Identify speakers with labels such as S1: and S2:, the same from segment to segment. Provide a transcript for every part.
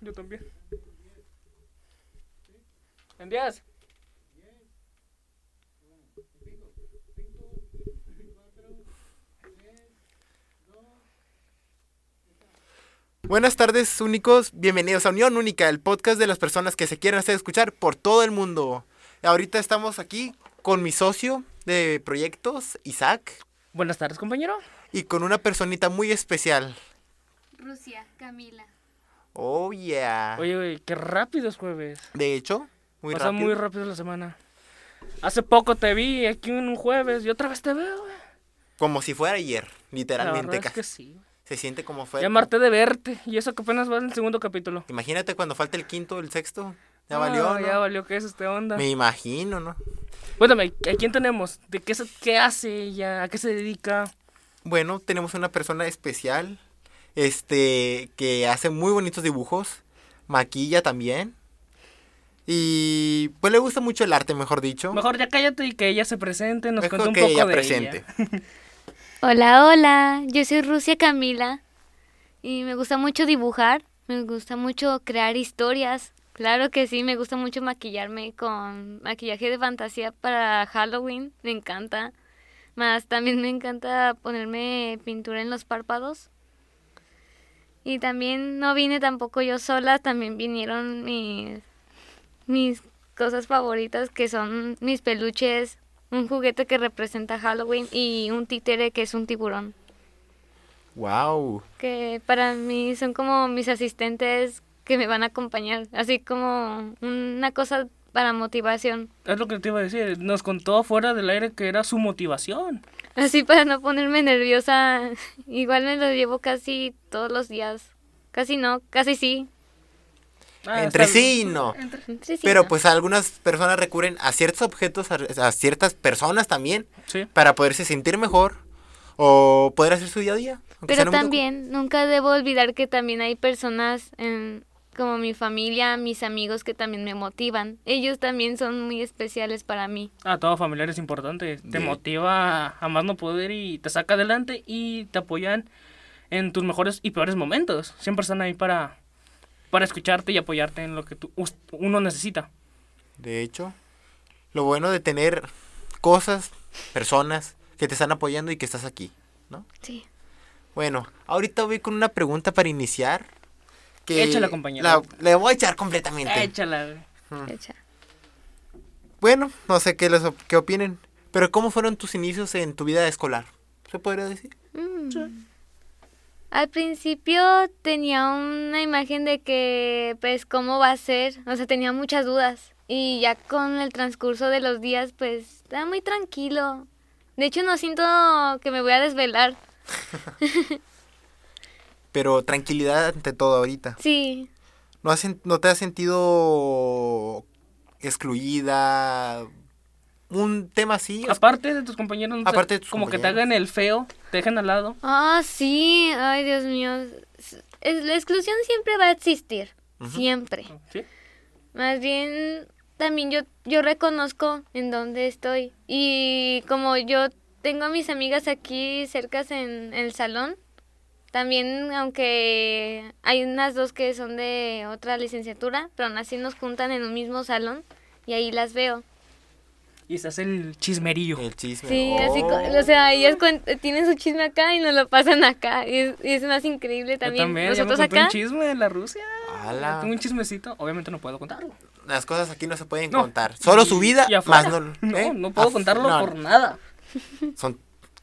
S1: Yo también. ¿En 10?
S2: Buenas tardes, únicos. Bienvenidos a Unión Única, el podcast de las personas que se quieren hacer escuchar por todo el mundo. Ahorita estamos aquí con mi socio de proyectos, Isaac,
S1: Buenas tardes, compañero.
S2: y con una personita muy especial.
S3: Rusia, Camila.
S2: Oh, yeah.
S1: Oye, güey, qué rápido es jueves.
S2: De hecho, muy
S1: Pasa
S2: rápido.
S1: muy rápido la semana. Hace poco te vi aquí en un jueves y otra vez te veo, güey.
S2: Como si fuera ayer,
S1: La
S2: literalmente.
S1: verdad es que sí.
S2: Se siente como fue.
S1: Llamarte de verte. Y eso que apenas va en el segundo capítulo.
S2: Imagínate cuando falta el quinto, el sexto. Ya valió, ¿no?
S1: Ya valió que es esta onda.
S2: Me imagino, ¿no?
S1: Cuéntame, ¿a quién tenemos? ¿De qué, qué hace ella? ¿A qué se dedica?
S2: Bueno, tenemos una persona especial, este, que hace muy bonitos dibujos, maquilla también. Y pues le gusta mucho el arte, mejor dicho.
S1: Mejor ya cállate y que ella se presente, nos
S2: Mejor
S1: cuente un
S2: que
S1: poco
S2: ella
S1: de
S2: presente.
S1: ella.
S3: Hola, hola. Yo soy Rusia Camila. Y me gusta mucho dibujar. Me gusta mucho crear historias. Claro que sí, me gusta mucho maquillarme con maquillaje de fantasía para Halloween. Me encanta. Más también me encanta ponerme pintura en los párpados. Y también no vine tampoco yo sola, también vinieron mis, mis cosas favoritas que son mis peluches, un juguete que representa Halloween y un títere que es un tiburón.
S2: Wow.
S3: Que para mí son como mis asistentes que me van a acompañar, así como una cosa para motivación,
S1: Es lo que te iba a decir. Nos contó fuera del aire que era su motivación.
S3: Así para no ponerme nerviosa. Igual me lo llevo casi todos los días. Casi no, casi sí.
S1: Ah,
S2: Entre sí y no.
S3: Sí,
S2: Pero
S3: no.
S2: pues algunas personas recurren a ciertos objetos, a, a ciertas personas también,
S1: Sí.
S2: para poderse sentir mejor o poder hacer su día a día.
S3: Pero también nunca debo olvidar que también hay personas en- como mi familia, mis amigos que también me motivan. Ellos también son muy especiales para mí.
S1: Ah, todo familiar es importante. Te
S2: De-
S1: motiva a más no poder y te saca adelante y te apoyan en tus mejores y peores momentos. Siempre están ahí para, para escucharte y apoyarte en lo que tú, us- uno necesita.
S2: De hecho, lo bueno de tener cosas, personas que te están apoyando y que estás aquí, ¿no?
S3: Sí.
S2: Bueno, ahorita voy con una pregunta para iniciar. Que
S1: Échala, compañero.
S2: la- le voy a echar completamente.
S1: Échala. güey.
S2: Mm.
S3: Hecha.
S2: Bueno, no sé qué, les, qué opinen, pero ¿cómo fueron tus inicios en tu vida escolar? ¿Se podría decir?
S3: Mm. Al principio tenía una imagen de que, pues, cómo va a ser. O sea, tenía muchas dudas. Y ya con el transcurso de los días, pues, estaba muy tranquilo. De hecho, no siento que me voy a desvelar.
S2: Pero tranquilidad ante todo ahorita.
S3: Sí,
S2: ¿No, has ¿No te has sentido excluida? Un tema así.
S1: Aparte de tus compañeros, no te-
S2: Aparte de tus
S1: como que te hagan el feo, te dejen al lado.
S3: Ah, sí, ay Dios mío. La exclusión siempre va a existir, siempre.
S1: ¿Sí?
S3: Más bien, también yo, yo reconozco en dónde estoy. Y como yo tengo a mis amigas aquí cercas en el salón, también aunque hay unas dos que son de otra licenciatura, pero aún así nos juntan en un mismo salón y ahí las veo.
S1: Y se hace el chismerillo.
S2: El chisme.
S3: Sí, así, co-
S2: Oh.
S3: o sea, ellas tienen su chisme acá y nos lo pasan acá. Y es, y es más increíble
S1: Yo
S3: también.
S1: también, ya me
S3: Nosotros
S1: contó
S3: acá.
S1: un chisme de la Rusia.
S2: Ala.
S1: Tengo un chismecito, obviamente no puedo contarlo.
S2: Las cosas aquí no se pueden
S1: No.
S2: contar. Solo su vida,
S1: Y
S2: más no.
S1: No,
S2: ¿eh?
S1: no puedo
S2: Af-
S1: contarlo
S2: no,
S1: por nada.
S2: Son,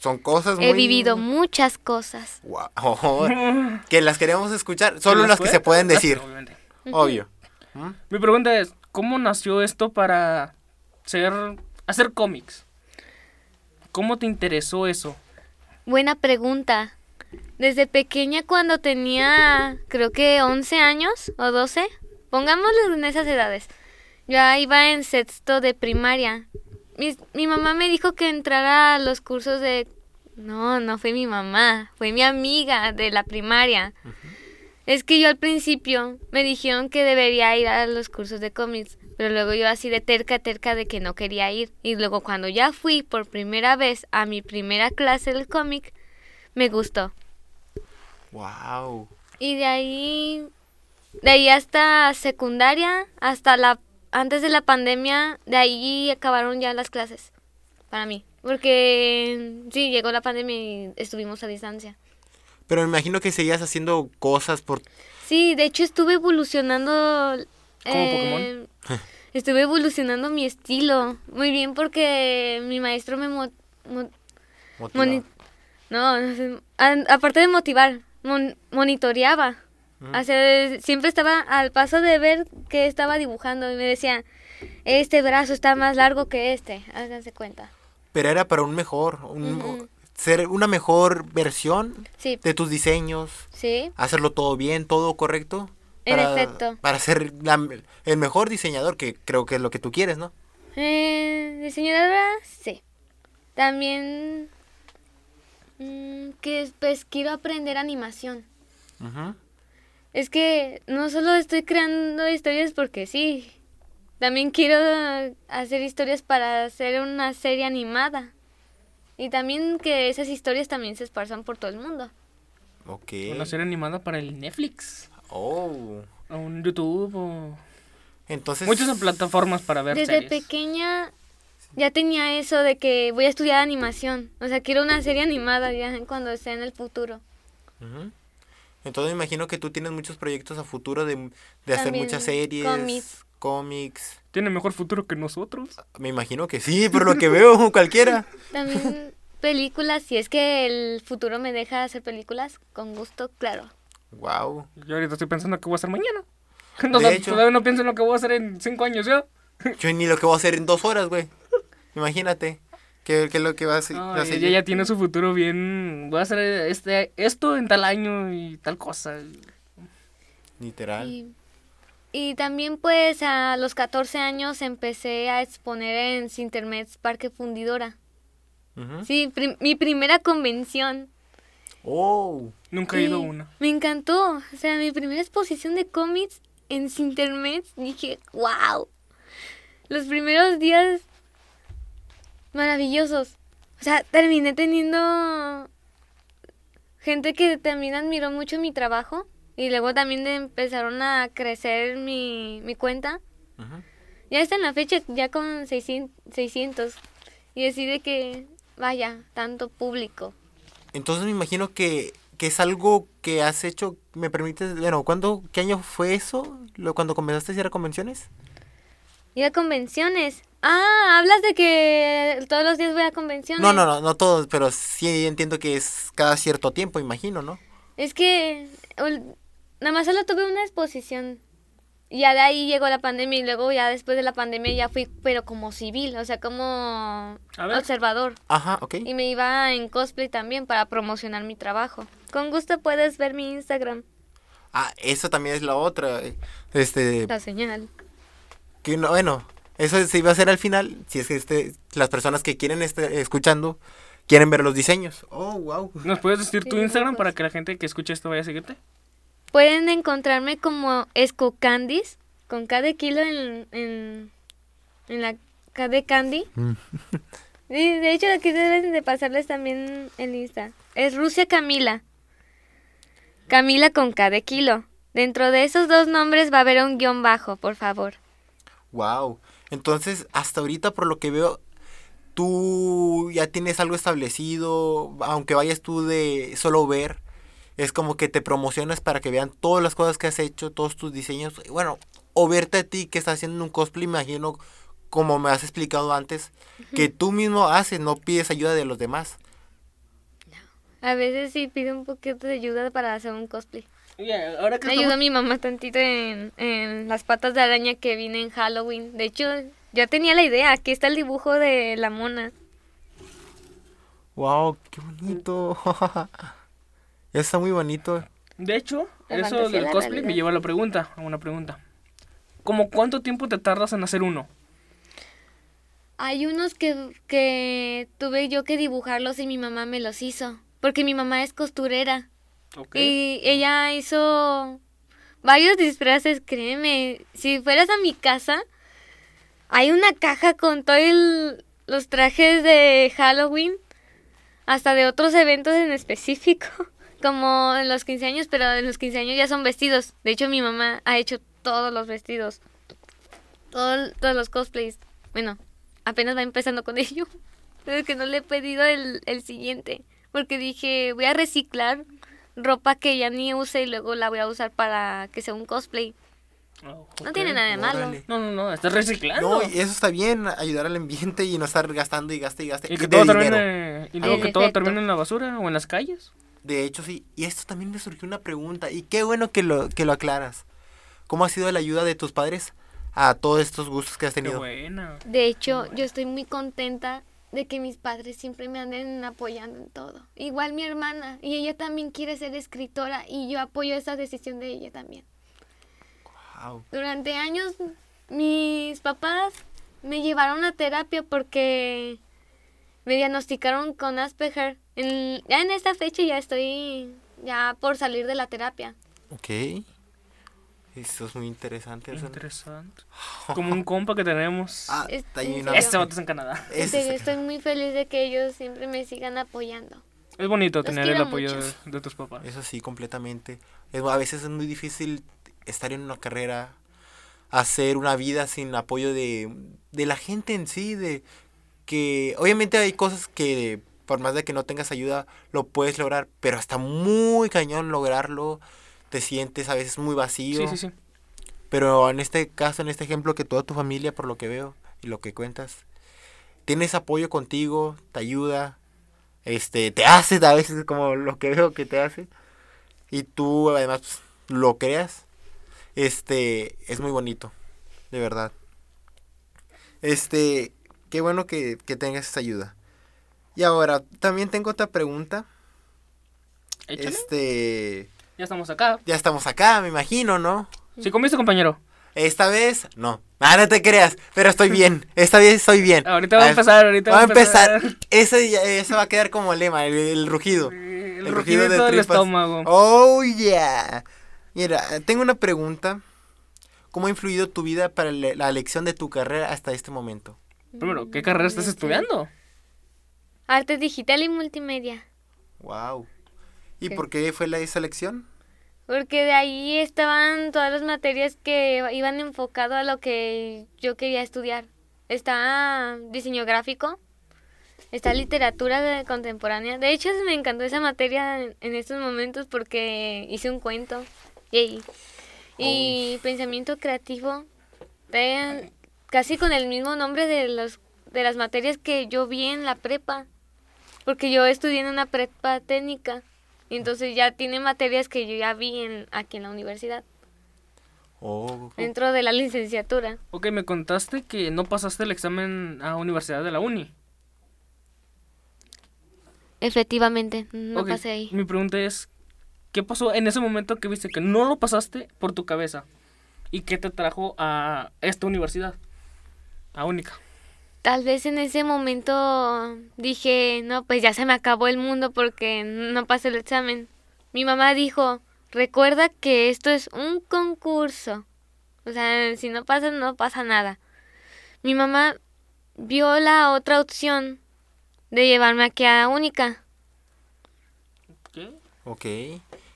S2: son cosas muy...
S3: He vivido muchas cosas.
S2: Guau, que las queremos escuchar. Solo
S1: ¿Te
S2: las que se pueden decir.
S1: Obviamente.
S2: Obvio.
S1: Mi pregunta es, ¿cómo nació esto para ser hacer cómics? ¿Cómo te interesó eso?
S3: Buena pregunta. Desde pequeña cuando tenía creo que 11 años o 12, pongámoslo en esas edades. Ya iba en sexto de primaria. Mis- mi mamá me dijo que entrara a los cursos de... No, no fue mi mamá, fue mi amiga de la primaria. Es que yo al principio me dijeron que debería ir a los cursos de cómics, pero luego yo así de terca, terca de que no quería ir. Y luego cuando ya fui por primera vez a mi primera clase del cómic, me gustó.
S2: Wow.
S3: Y de ahí de ahí hasta secundaria, hasta la antes de la pandemia, de ahí acabaron ya las clases para mí, porque sí llegó la pandemia y estuvimos a distancia.
S2: Pero me imagino que seguías haciendo cosas por...
S3: Sí, de hecho estuve evolucionando.
S1: ¿Como
S3: eh, estuve evolucionando mi estilo muy bien porque mi maestro me mo- mo-
S2: motivado.
S3: moni- no, no sé, a- aparte de motivar, mon- monitoreaba. O sea, siempre estaba al paso de ver que estaba dibujando y me decía, este brazo está más largo que este, háganse cuenta.
S2: Pero era para un mejor, un- ser una mejor versión
S3: Sí,
S2: de tus diseños,
S3: sí,
S2: hacerlo todo bien, todo correcto.
S3: En
S2: para-
S3: efecto.
S2: Para ser la- el mejor diseñador, que creo que es lo que tú quieres, ¿no?
S3: Eh, diseñadora, sí. También mm, que pues quiero aprender animación. Es que no solo estoy creando historias porque sí. También quiero hacer historias para hacer una serie animada. Y también que esas historias también se esparzan por todo el mundo.
S2: Ok.
S1: Una serie animada para el Netflix.
S2: Oh.
S1: O un YouTube o...
S2: Entonces...
S1: Muchas plataformas para ver
S3: Desde
S1: series.
S3: pequeña ya tenía eso de que voy a estudiar animación. O sea, quiero una serie animada ya cuando esté en el futuro.
S2: Entonces me imagino que tú tienes muchos proyectos a futuro de, de hacer muchas series,
S3: cómics.
S2: Cómics.
S1: Tiene mejor futuro que nosotros.
S2: Me imagino que sí, por lo que veo, cualquiera.
S3: También películas, si es que el futuro me deja hacer películas, con gusto, claro.
S2: Wow.
S1: Yo ahorita estoy pensando qué voy a hacer mañana. No,
S2: De hecho.
S1: Todavía no pienso en lo que voy a hacer en cinco años ya.
S2: Yo ni lo que voy a hacer en dos horas, güey. Imagínate. ¿Qué, qué es lo que va a hacer?
S1: No, ella ya tiene su futuro bien. Voy a hacer este, esto en tal año y tal cosa.
S2: Literal.
S3: Y, y también pues a los 14 años empecé a exponer en Sintermets Parque Fundidora. Sí, prim- mi primera convención.
S2: Oh.
S1: Nunca he ido a una.
S3: Me encantó. O sea, mi primera exposición de cómics en Sintermets. Dije, wow. Los primeros días maravillosos. O sea, terminé teniendo gente que también admiró mucho mi trabajo. Y luego también empezaron a crecer mi, mi cuenta. Ya está en la fecha, ya con 600. 600. Y así de que, vaya, tanto público.
S2: Entonces me imagino que, que es algo que has hecho, me permites, bueno, ¿cuándo, qué año fue eso? Lo, cuando comenzaste a ir a convenciones.
S3: Ir a convenciones. Ah, hablas de que todos los días voy a convenciones.
S2: No, no, no, no todos, pero sí entiendo que es cada cierto tiempo, imagino, ¿no?
S3: Es que nada más solo tuve una exposición. Y ya de ahí llegó la pandemia y luego ya después de la pandemia ya fui, pero como civil, o sea, como observador.
S2: Ajá, ok.
S3: Y me iba en cosplay también para promocionar mi trabajo. Con gusto puedes ver mi Instagram,
S2: Ah, eso también es la otra. eh, Este,
S3: la señal.
S2: que no, bueno, eso se iba a hacer al final, si es que este, las personas que quieren estar escuchando quieren ver los diseños. Oh, wow.
S1: ¿Nos puedes decir tu Instagram para que la gente que escuche esto vaya a seguirte?
S3: Pueden encontrarme como Escocandis, con K de kilo en, en, en la K de Candy. Y de hecho aquí deben de pasarles también el Insta. Es Rusia Camila. Camila con K de kilo. Dentro de esos dos nombres va a haber un guion bajo, por favor.
S2: Wow. Entonces, hasta ahorita, por lo que veo, tú ya tienes algo establecido, aunque vayas tú de solo ver, es como que te promocionas para que vean todas las cosas que has hecho, todos tus diseños. y Bueno, o verte a ti que estás haciendo un cosplay, imagino, como me has explicado antes, que tú mismo haces, no pides ayuda de los demás.
S3: A veces sí pido un poquito de ayuda para hacer un cosplay.
S1: Oye, ahora que
S3: Me ayudó mi mamá tantito en, en las patas de araña que vine en Halloween. De hecho, ya tenía la idea. Aquí está el dibujo de la mona.
S2: Wow, qué bonito. Está muy bonito.
S1: De hecho,
S3: La
S1: eso del
S3: de la
S1: cosplay me lleva a la pregunta, a una pregunta. ¿Cómo cuánto tiempo te tardas en hacer uno?
S3: Hay unos que, que tuve yo que dibujarlos y mi mamá me los hizo. Porque mi mamá es costurera.
S1: Ok.
S3: Y ella hizo varios disfraces, créeme. Si fueras a mi casa, hay una caja con todos los trajes de Halloween, hasta de otros eventos en específico, como en los 15 años, pero en los 15 años ya son vestidos. De hecho, mi mamá ha hecho todos los vestidos. Todo- todos los cosplays. Bueno, apenas va empezando con ello. Pero es que no le he pedido el, el siguiente. Porque dije, voy a reciclar ropa que ya ni use y luego la voy a usar para que sea un cosplay.
S1: Oh,
S3: No
S1: ok.
S3: tiene nada de malo.
S2: Órale.
S1: No, no, no, estás reciclando.
S2: No, y eso está bien, ayudar al ambiente y no estar gastando y gaste y gaste
S1: y que
S2: de
S1: todo termine, y luego que todo termine en la basura o en las calles.
S2: De hecho, sí. Y esto también me surgió una pregunta. Y qué bueno que lo, que lo aclaras. ¿Cómo ha sido la ayuda de tus padres a todos estos gustos que has
S1: Qué
S2: tenido?
S1: buena.
S3: De hecho, yo estoy muy contenta de que mis padres siempre me anden apoyando en todo. Igual mi hermana, y ella también quiere ser escritora y yo apoyo esa decisión de ella también.
S2: Wow.
S3: Durante años mis papás me llevaron a terapia porque me diagnosticaron con Asperger. En- ya en esta fecha ya estoy ya por salir de la terapia.
S2: Ok. Eso es muy interesante.
S1: Interesante. Como un compa que tenemos.
S2: Ah,
S3: Es-
S2: está.
S1: Este vato es en Canadá.
S3: Este,
S2: está-
S3: estoy muy feliz de que ellos siempre me sigan apoyando.
S1: Es bonito
S3: Los
S1: tener el apoyo de, de tus papás.
S2: Eso sí, completamente. Es- a veces es muy difícil estar en una carrera, hacer una vida sin apoyo de, de la gente en sí, de que obviamente hay cosas que por más de que no tengas ayuda lo puedes lograr, pero hasta muy cañón lograrlo, te sientes a veces muy vacío.
S1: Sí, sí, sí.
S2: Pero en este caso, en este ejemplo, que toda tu familia, por lo que veo y lo que cuentas, tienes apoyo contigo, te ayuda, este, te hace a veces como lo que veo que te hace, y tú además pues, lo creas, este, es muy bonito, de verdad. Este, qué bueno que, que tengas esa ayuda. Y ahora, también tengo otra pregunta.
S1: Échale.
S2: Este,
S1: Ya estamos acá.
S2: ya estamos acá, me imagino, ¿no?
S1: ¿Sí comiste, compañero?
S2: Esta vez, no. Ah, no te creas, pero estoy bien. Esta vez estoy bien.
S1: Ahorita va a
S2: ver,
S1: empezar, ahorita
S2: va
S1: va
S2: a
S1: empezar.
S2: Ese, ya- ese va a quedar como lema, el, el rugido.
S1: El,
S2: El
S1: rugido
S2: rugido de
S1: estómago.
S2: Oh, yeah. Mira, tengo una pregunta. ¿Cómo ha influido tu vida para la elección de tu carrera hasta este momento?
S1: Primero, ¿qué carrera estás estudiando?
S3: Arte digital y multimedia.
S2: Wow. ¿Y por qué fue la esa elección?
S3: Porque de ahí estaban todas las materias que iban enfocado a lo que yo quería estudiar. Está diseño gráfico, está literatura contemporánea. De hecho, me encantó esa materia en, estos momentos porque hice un cuento. Yay. Y pensamiento creativo, de- casi con el mismo nombre de, los, de las materias que yo vi en la prepa. Porque yo estudié en una prepa técnica. Y entonces ya tiene materias que yo ya vi en, aquí en la universidad,
S2: Oh,
S3: dentro de la licenciatura.
S1: Ok, me contaste que no pasaste el examen a universidad de la uni.
S3: Efectivamente, no pasé ahí.
S1: Mi pregunta es, ¿qué pasó en ese momento que viste que no lo pasaste por tu cabeza? ¿Y qué te trajo a esta universidad? A única.
S3: Tal vez en ese momento dije, no, pues ya se me acabó el mundo porque no pasé el examen. Mi mamá dijo, recuerda que esto es un concurso. O sea, si no pasas, no pasa nada. Mi mamá vio la otra opción de llevarme aquí a Única.
S1: ¿Qué?
S2: ok.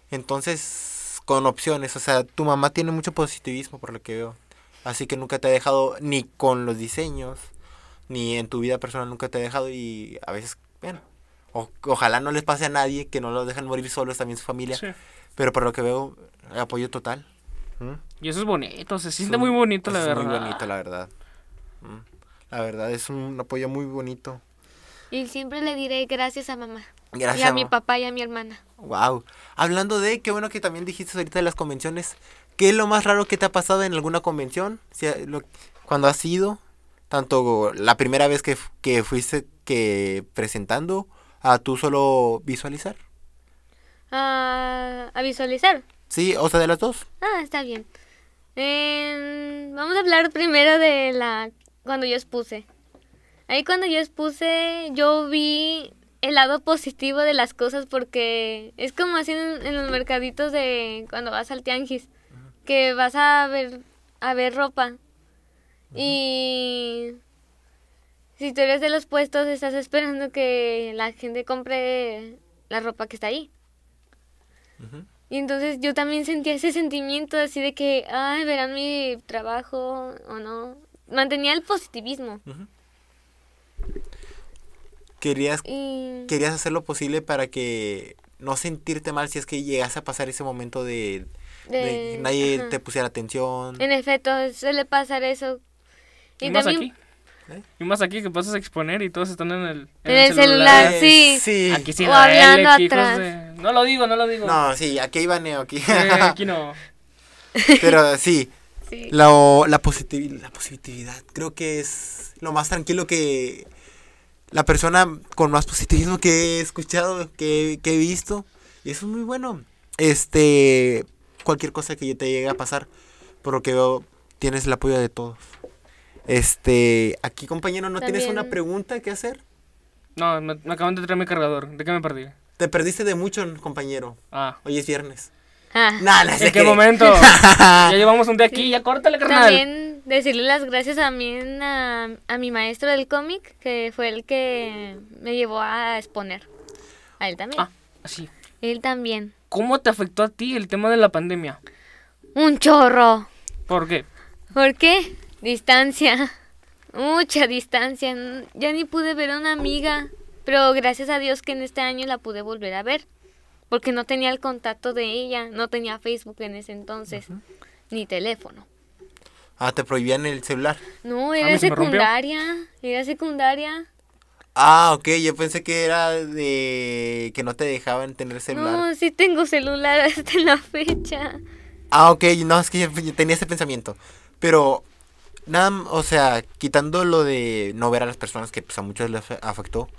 S2: Entonces, con opciones. O sea, tu mamá tiene mucho positivismo por lo que veo. Así que nunca te ha dejado ni con los diseños, ni en tu vida personal nunca te ha dejado. Y a veces, bueno, o- ojalá no les pase a nadie que no los dejan morir solos, también su familia.
S1: Sí.
S2: Pero por lo que veo, apoyo total. ¿Mm?
S1: Y eso es bonito, se siente
S2: Es
S1: muy bonito, la
S2: es
S1: verdad.
S2: muy bonito, la verdad. Mm. La verdad, es un apoyo muy bonito.
S3: Y siempre le diré gracias a mamá.
S2: Gracias.
S3: y a mi papá y a mi hermana.
S2: Wow. Hablando de, qué bueno que también dijiste ahorita de las convenciones. ¿Qué es lo más raro que te ha pasado en alguna convención? Si ha- lo- cuando has ido, tanto la primera vez que, que fuiste que presentando, a tú solo visualizar.
S3: Ah, a visualizar.
S2: Sí, o sea, de las dos.
S3: Ah, está bien. Em, vamos a hablar primero de la cuando yo expuse. Ahí cuando yo expuse, yo vi el lado positivo de las cosas porque es como así en, en los mercaditos de cuando vas al tianguis, que vas a ver a ver ropa y si tú eres de los puestos estás esperando que la gente compre la ropa que está ahí. Y entonces yo también sentía ese sentimiento así de que, ay, verán mi trabajo o no. Mantenía el positivismo.
S2: Querías,
S3: Y
S2: querías hacer lo posible para que no sentirte mal si es que llegase a pasar ese momento de, de nadie
S3: ajá.
S2: te pusiera atención.
S3: En efecto, suele pasar eso.
S1: Y,
S3: Y,
S1: más
S3: también
S1: aquí.
S2: ¿Eh?
S1: Y más aquí que pasas a exponer y todos están en el,
S3: En el celular,
S2: Eh,
S3: sí.
S2: sí.
S1: Aquí sí
S3: O hablando
S1: aquí, hijos
S3: atrás.
S1: de- No lo digo, no lo digo.
S2: No, sí, aquí hay baneo, aquí.
S1: Eh, aquí no.
S2: Pero sí,
S3: sí.
S2: la, la, positivi- la positividad creo que es lo más tranquilo que la persona con más positivismo que he escuchado, que, que he visto. Y eso es muy bueno. Este, cualquier cosa que te llegue a pasar, por lo que veo, tienes el apoyo de todos. Este, aquí compañero, ¿no tienes una
S3: También-
S2: pregunta que hacer?
S1: No, me, me acaban de traer mi cargador. ¿De qué me perdí?
S2: Te perdiste de mucho, compañero.
S1: Ah.
S2: Hoy es viernes.
S3: Ah,
S2: Nah, no sé
S1: ¿En qué momento? ya llevamos un día aquí, ya córtale, carnal.
S3: También decirle las gracias también a, a mi maestro del cómic, que fue el que me llevó a exponer. A él también.
S1: Ah, sí.
S3: Él también.
S1: ¿Cómo te afectó a ti el tema de la pandemia?
S3: Un chorro.
S1: ¿Por qué?
S3: ¿Por qué? Distancia. Mucha distancia. Ya ni pude ver a una amiga. Pero gracias a Dios que en este año la pude volver a ver. Porque no tenía el contacto de ella. No tenía Facebook en ese entonces. Ni teléfono.
S2: Ah, te prohibían el celular.
S3: No,
S1: A
S3: era
S1: se
S3: secundaria. Era secundaria.
S2: Ah, ok, yo pensé que era de que no te dejaban tener celular.
S3: No, sí tengo celular hasta la fecha.
S2: Ah, ok, no, es que yo, yo tenía ese pensamiento. Pero, nada, o sea, quitando lo de no ver a las personas que pues, a muchos les afe- afectó.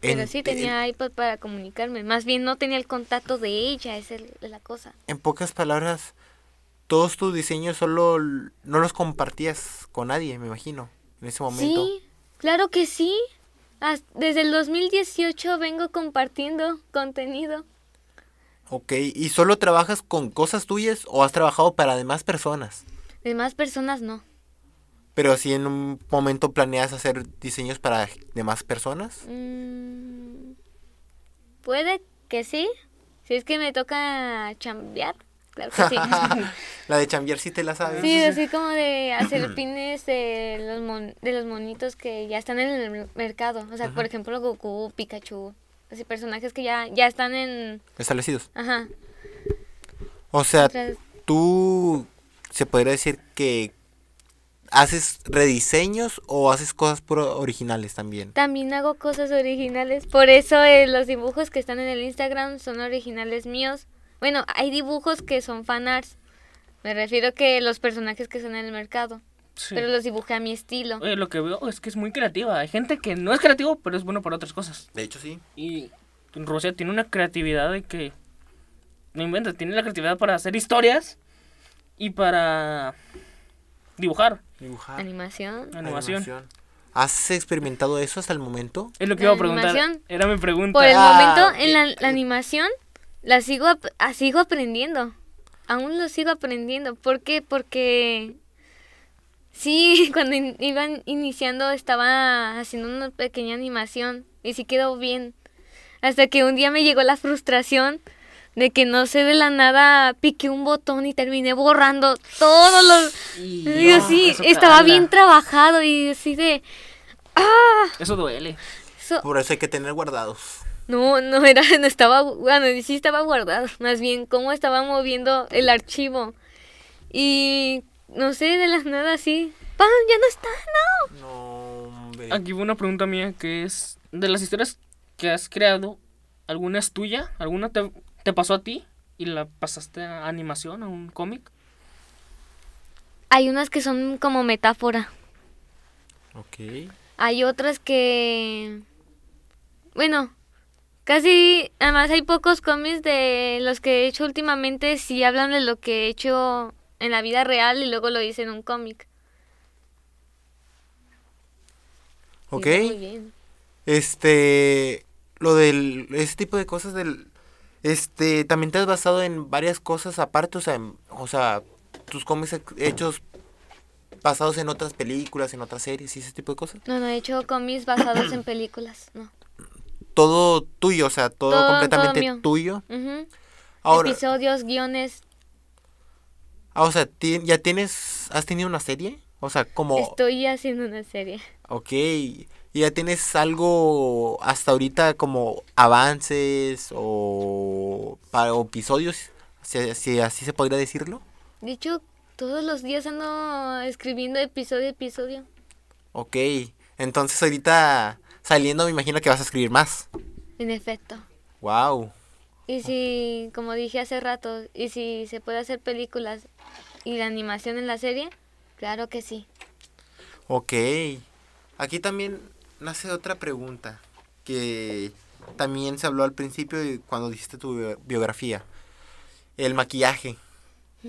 S3: Pero
S2: en-
S3: sí tenía iPad para comunicarme. Más bien no tenía el contacto de ella, esa es la cosa.
S2: En, pocas palabras, todos tus diseños solo no los compartías con nadie, me imagino, en ese momento.
S3: Sí, claro que sí. Desde el 2018 vengo compartiendo contenido.
S2: Ok, ¿y solo trabajas con cosas tuyas o has trabajado para demás personas?
S3: De más personas no.
S2: Pero si en un momento planeas hacer diseños para demás personas.
S3: Mm, Puede que sí. Si es que me toca chambear. Claro que sí.
S2: La de chambear sí te la sabes.
S3: Sí, así como de hacer pines de los, mon- de los monitos que ya están en el mer- mercado. O sea, por ejemplo, Goku, Pikachu. Así personajes que ya, ya están en...
S2: Establecidos.
S3: Ajá.
S2: O sea, tú se podría decir que haces rediseños o haces cosas puro originales también.
S3: También hago cosas originales. Por eso eh, los dibujos que están en el Instagram son originales míos. Bueno, hay dibujos que son fanarts. Me refiero que los personajes que son en el mercado.
S1: Sí.
S3: Pero los dibujé a mi estilo.
S1: Oye, lo que veo es que es muy creativa. Hay gente que no es creativo, pero es bueno para otras cosas.
S2: De hecho, sí.
S1: Y Rusia tiene una creatividad de que... No inventa, tiene la creatividad para hacer historias y para dibujar
S2: Dibujar.
S3: Animación.
S1: animación.
S2: ¿Has experimentado eso hasta el momento?
S1: Es lo que
S3: La
S1: iba a preguntar.
S3: animación.
S1: Era mi pregunta.
S3: Por el
S2: Ah,
S3: momento, en la, animación, la sigo, ah, sigo aprendiendo. Aún lo sigo aprendiendo. ¿Por qué? Porque sí, cuando in- iban iniciando estaba haciendo una pequeña animación y sí quedó bien. Hasta que un día me llegó la frustración de que no sé de la nada piqué un botón y terminé borrando todos los...
S1: Y
S3: Y así, estaba
S1: cala.
S3: bien trabajado y así de... ¡Ah!
S1: Eso duele.
S3: Eso-
S2: Por eso hay que tener guardados.
S3: no, no era, no estaba, bueno, sí estaba guardado, más bien cómo estaba moviendo el archivo. Y no sé, de las nada así, ¡pam! Ya no está, no.
S2: No, hombre.
S1: Aquí va una pregunta mía que es... De las historias que has creado, ¿alguna es tuya? ¿Alguna te, te pasó a ti? ¿Y la pasaste a animación, a un cómic?
S3: Hay unas que son como metáfora.
S2: Ok.
S3: Hay otras que, bueno, casi, además hay pocos cómics de los que he hecho últimamente, sí hablan de lo que he hecho en la vida real y luego lo hice en un cómic.
S2: Ok.
S3: muy bien.
S2: Este, lo del, ese tipo de cosas del, este, también te has basado en varias cosas aparte, o sea, en- o sea, tus cómics he- hechos basados en otras películas, en otras series y ese tipo de cosas.
S3: No, no he hecho cómics basados en películas, no.
S2: Todo tuyo, o sea, todo, completamente tuyo. Ahora,
S3: episodios, guiones.
S2: ah, o sea, ti- ¿ya tienes, has tenido una serie? O sea, como,
S3: Estoy haciendo una serie.
S2: ok, ¿y ya tienes algo hasta ahorita como avances o, para, episodios, si, si así se podría decirlo?
S3: De hecho, todos los días ando escribiendo episodio a episodio.
S2: Ok, entonces ahorita saliendo me imagino que vas a escribir más.
S3: En efecto.
S2: Wow.
S3: Y si, como dije hace rato, y si se puede hacer películas y la animación en la serie, claro que sí.
S2: Ok. Aquí también nace otra pregunta que también se habló al principio cuando dijiste tu bio- biografía. El maquillaje.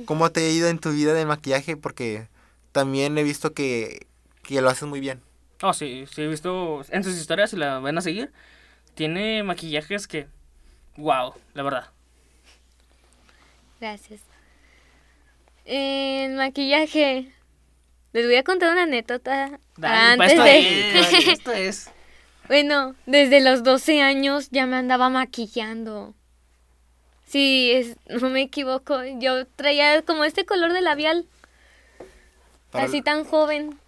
S2: ¿Cómo te ha ido en tu vida de maquillaje? Porque también he visto que, que lo haces muy bien.
S1: Oh, sí, sí, he visto en sus historias, si la van a seguir, tiene maquillajes que, wow, la verdad.
S3: Gracias. En maquillaje, les voy a contar una anécdota
S1: Dale, pa'
S3: antes
S1: esto
S3: de...
S1: es, esto es.
S3: Bueno, desde los 12 años ya me andaba maquillando. Sí, es, no me equivoco. Yo traía como este color de labial,
S2: Para-
S3: así tan joven.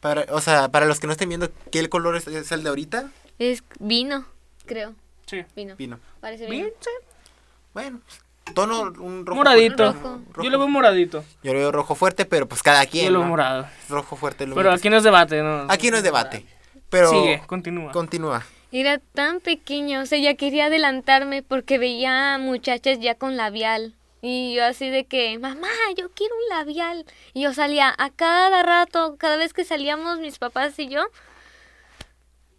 S2: Para, o sea, para los que no estén viendo, ¿qué color es, es el de ahorita?
S3: Es vino, creo.
S1: Sí.
S3: Vino.
S2: Vino.
S3: Parece vino.
S1: Sí.
S2: Bueno, tono un rojo
S1: Moradito.
S2: fuerte.
S3: Rojo.
S1: Yo lo veo moradito.
S2: Yo lo veo rojo fuerte, pero pues cada quien.
S1: Yo lo
S2: ¿no?
S1: veo morado.
S2: Rojo fuerte. Lo
S1: Pero aquí no es debate, ¿no?
S2: aquí no es debate. Pero
S1: Sigue, continúa.
S2: continúa.
S3: Era tan pequeño, o sea, ya quería adelantarme porque veía muchachas ya con labial. Y yo así de que, mamá, yo quiero un labial. Y yo salía a cada rato, cada vez que salíamos mis papás y yo,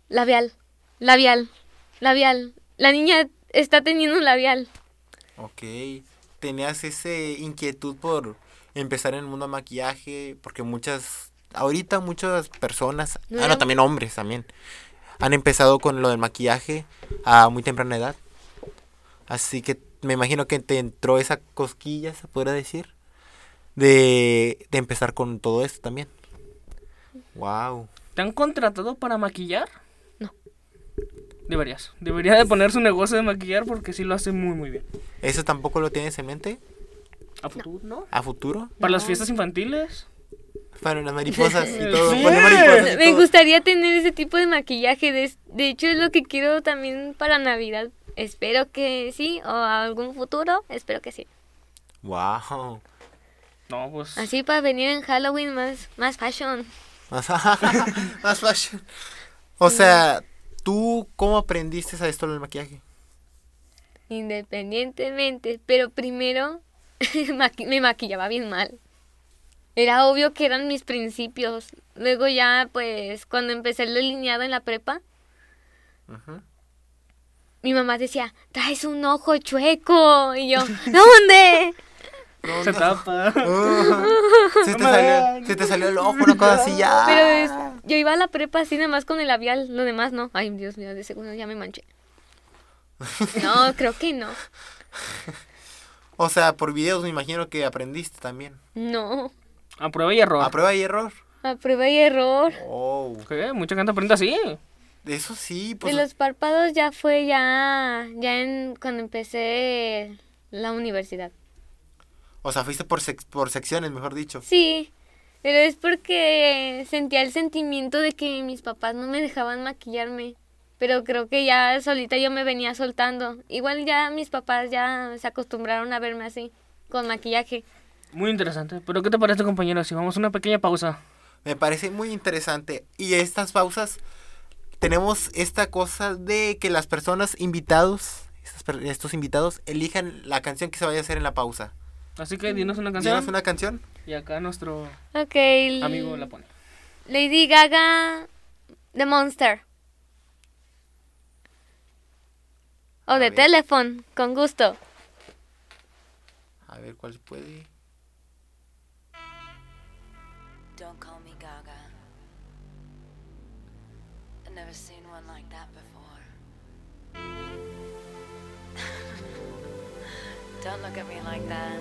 S3: labial, labial, labial. La niña está teniendo un labial.
S2: Ok. Tenías ese inquietud por empezar en el mundo de maquillaje, porque muchas, ahorita muchas personas,
S3: No
S2: ah, no, también hombres también, han empezado con lo del maquillaje a muy temprana edad. Así que me imagino que te entró esa cosquilla, se podría decir, de, de empezar con todo esto también. Wow.
S1: ¿Te han contratado para maquillar?
S3: No.
S1: Deberías. Debería de poner su negocio de maquillar porque sí lo hace muy, muy bien.
S2: ¿Eso tampoco lo tienes en mente
S1: A futuro, ¿no?
S2: a futuro?
S1: Para las fiestas infantiles.
S2: Para las mariposas y todo.
S1: Sí.
S2: mariposas y
S3: Me
S2: todo.
S3: gustaría tener ese tipo de maquillaje. De, de hecho, es lo que quiero también para Navidad. Espero que sí, o algún futuro, espero que sí.
S2: Wow.
S1: No, pues.
S3: Así para venir en Halloween más, más fashion.
S2: Más, más fashion. O sea, ¿tú cómo aprendiste a esto del maquillaje?
S3: Independientemente, pero primero me maquillaba bien mal. Era obvio que eran mis principios. Luego ya, pues, cuando empecé el delineado en la prepa, mi mamá decía, traes un ojo chueco. Y yo, ¿dónde?
S1: Se tapa.
S2: Uh, se, te
S1: No
S2: salió,
S1: vean.
S2: se te salió el ojo, una cosa así ya.
S3: Pero es- yo iba a la prepa así nada más con el labial, lo demás no. Ay, Dios mío, de segundo ya me manché. No, creo que no.
S2: O sea, por videos me imagino que aprendiste también.
S3: No.
S1: A prueba y error.
S2: A prueba y error.
S3: A prueba y error.
S2: Oh,
S1: ¿Qué? Mucha gente aprende así.
S2: eso sí,
S3: De
S2: pues.
S3: los párpados ya fue ya, ya en, cuando empecé la universidad.
S2: O sea, fuiste por, sec- por secciones, mejor dicho.
S3: Sí, pero es porque sentía el sentimiento de que mis papás no me dejaban maquillarme. Pero creo que ya solita yo me venía soltando. Igual ya mis papás ya se acostumbraron a verme así, con maquillaje.
S1: Muy interesante. Pero ¿qué te parece, compañero? Si vamos a una pequeña pausa.
S2: Me parece muy interesante. Y estas pausas, tenemos esta cosa de que las personas invitados, estos invitados, elijan la canción que se vaya a hacer en la pausa.
S1: Así que dinos una canción.
S2: ¿Tienes una canción?
S1: Y acá nuestro
S3: Ok. l-
S1: amigo la pone.
S3: Lady Gaga, The Monster. O
S2: A
S3: de
S2: ver.
S3: Telephone, con gusto.
S2: A ver cuál puede.
S4: Don't look at me like that.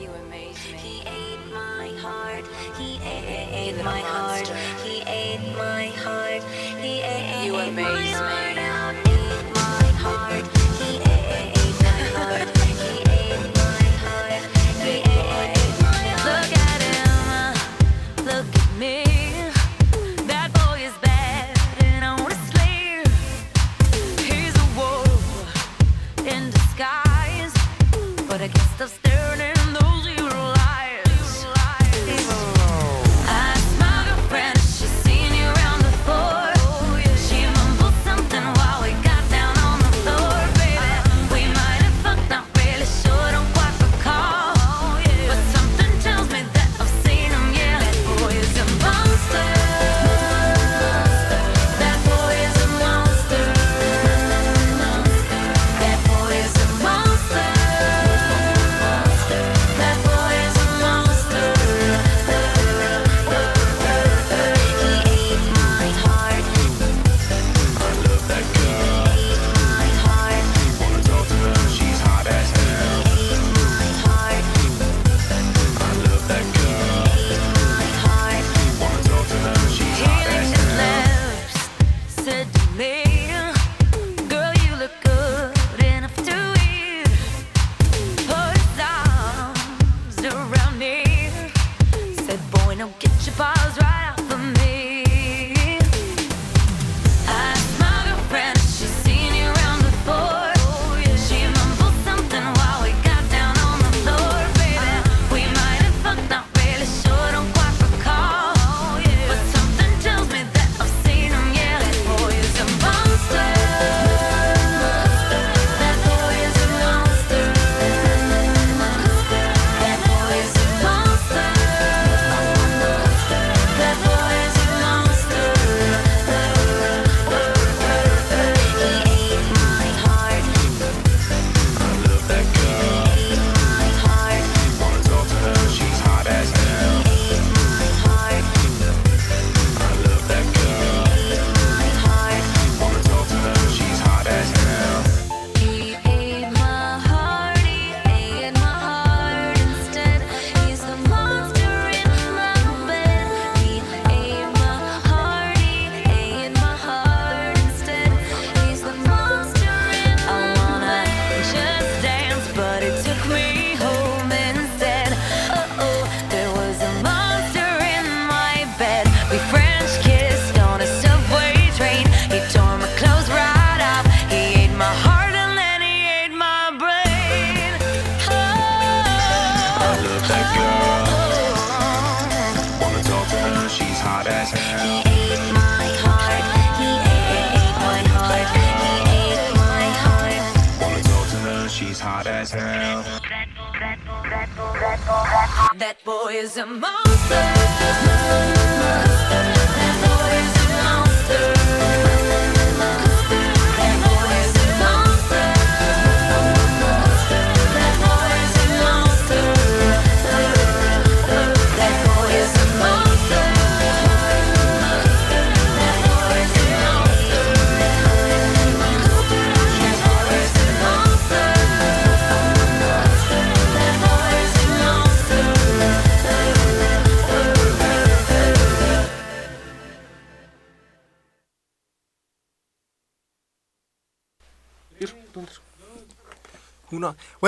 S4: You amaze me.
S5: He ate my heart. He ate,
S4: You little
S5: my heart. He ate my heart. He ate
S4: You amaze
S5: my
S4: me.
S5: heart. Ate my heart.
S4: of